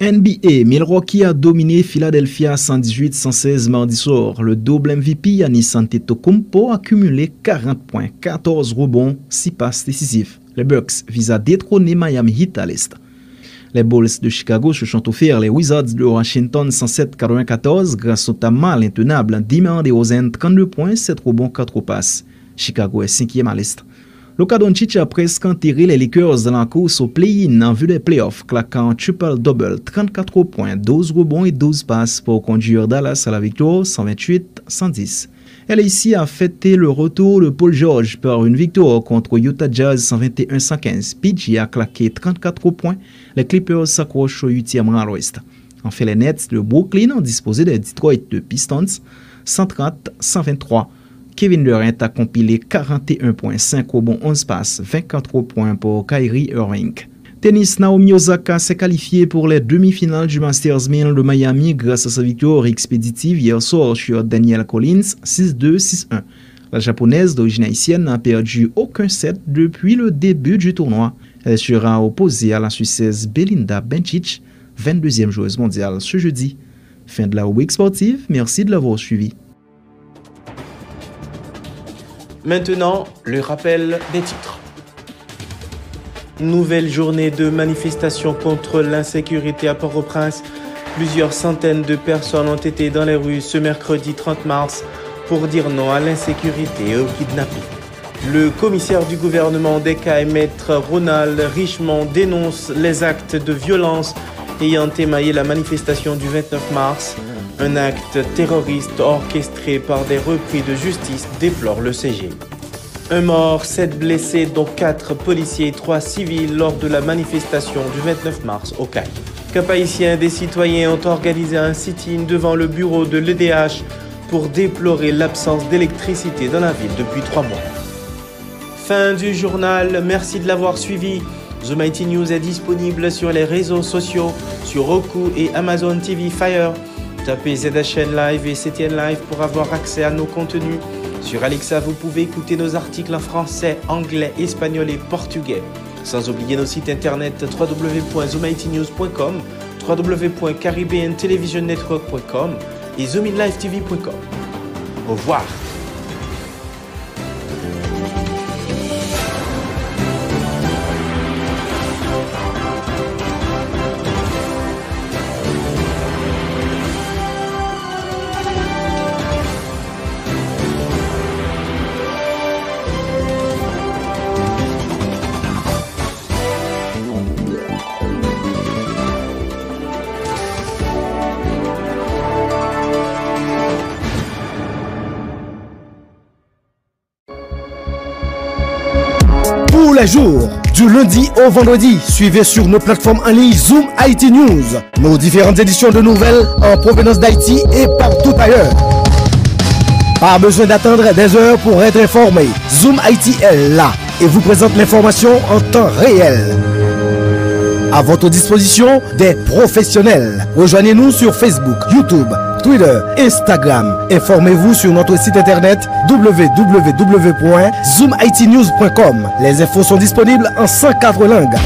NBA, Milwaukee a dominé Philadelphia 118-116 mardi soir. Le double MVP Yanis Antetokounmpo a cumulé 40 points, 14 rebonds, 6 passes décisives. Les Bucks visent à détrôner Miami Heat à l'Est. Les Bulls de Chicago se sont offerts les Wizards de Washington 107-94 grâce notamment à l'intenable Dimar DeRozan 32 points, 7 rebonds, 4 passes. Chicago est 5e à l'Est. Luka Doncic a presque enterré les Lakers dans la course au play-in en vue des playoffs, claquant triple-double, 34 points, 12 rebonds et 12 passes pour conduire Dallas à la victoire 128-110. LAC a fêté le retour de Paul George par une victoire contre Utah Jazz 121-115. PG a claqué 34 points. Les Clippers s'accrochent au 8e rang à. En fait, les Nets de Brooklyn ont disposé des Detroit de Pistons 130-123. Kevin Durant a compilé 41.5 au bon 11 passes, 24 points pour Kyrie Irving. Tennis Naomi Osaka s'est qualifiée pour les demi-finales du Masters 1000 de Miami grâce à sa victoire expéditive hier soir sur Daniel Collins 6-2-6-1. La japonaise d'origine haïtienne n'a perdu aucun set depuis le début du tournoi. Elle sera opposée à la Suissesse Belinda Bencic, 22e joueuse mondiale ce jeudi. Fin de la rubrique sportive, merci de l'avoir suivi. Maintenant, le rappel des titres. Nouvelle journée de manifestation contre l'insécurité à Port-au-Prince. Plusieurs centaines de personnes ont été dans les rues ce mercredi 30 mars pour dire non à l'insécurité et au kidnapping. Le commissaire du gouvernement d'Eka maître Ronald Richemont dénonce les actes de violence ayant émaillé la manifestation du 29 mars. Un acte terroriste orchestré par des repris de justice déplore le CG. Un mort, sept blessés, dont quatre policiers et trois civils lors de la manifestation du 29 mars au CAI. Cap haïtien, des citoyens ont organisé un sit-in devant le bureau de l'EDH pour déplorer l'absence d'électricité dans la ville depuis trois mois. Fin du journal, merci de l'avoir suivi. Zoom IT News est disponible sur les réseaux sociaux, sur Roku et Amazon TV Fire. Tapez ZHN Live et CTN Live pour avoir accès à nos contenus. Sur Alexa, vous pouvez écouter nos articles en français, anglais, espagnol et portugais. Sans oublier nos sites internet www.zoomitnews.com, www.caribbeantelevisionnetwork.com et zoominlivetv.com. Au revoir. Du lundi au vendredi. Suivez sur nos plateformes en ligne Zoom IT News, nos différentes éditions de nouvelles en provenance d'Haïti et partout ailleurs. Pas besoin d'attendre des heures pour être informé. Zoom IT est là et vous présente l'information en temps réel. À votre disposition, des professionnels. Rejoignez-nous sur Facebook, YouTube, Twitter, Instagram. Informez-vous sur notre site internet www.zoomitnews.com. Les infos sont disponibles en 104 langues.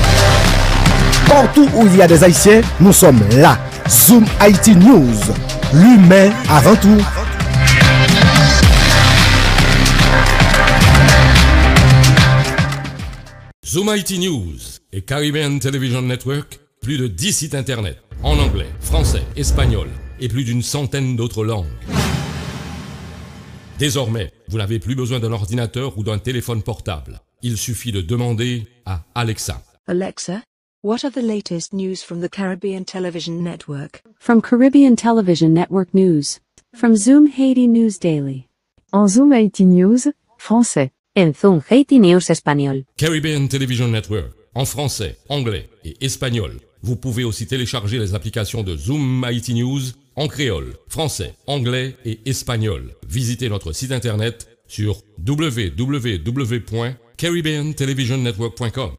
Partout où il y a des Haïtiens, nous sommes là. Zoom IT News. L'humain avant tout. Zoom IT News et Caribbean Television Network, plus de 10 sites internet en anglais, français, espagnol et plus d'une centaine d'autres langues. Désormais, vous n'avez plus besoin d'un ordinateur ou d'un téléphone portable. Il suffit de demander à Alexa. Alexa, what are the latest news from the Caribbean Television Network? From Caribbean Television Network News. From Zoom Haiti News Daily. En Zoom Haiti News, français. En Zoom Haiti News espagnol. Caribbean Television Network, en français, anglais et espagnol. Vous pouvez aussi télécharger les applications de Zoom Haiti News en créole, français, anglais et espagnol. Visitez notre site internet sur www.caribbeantelevisionnetwork.com.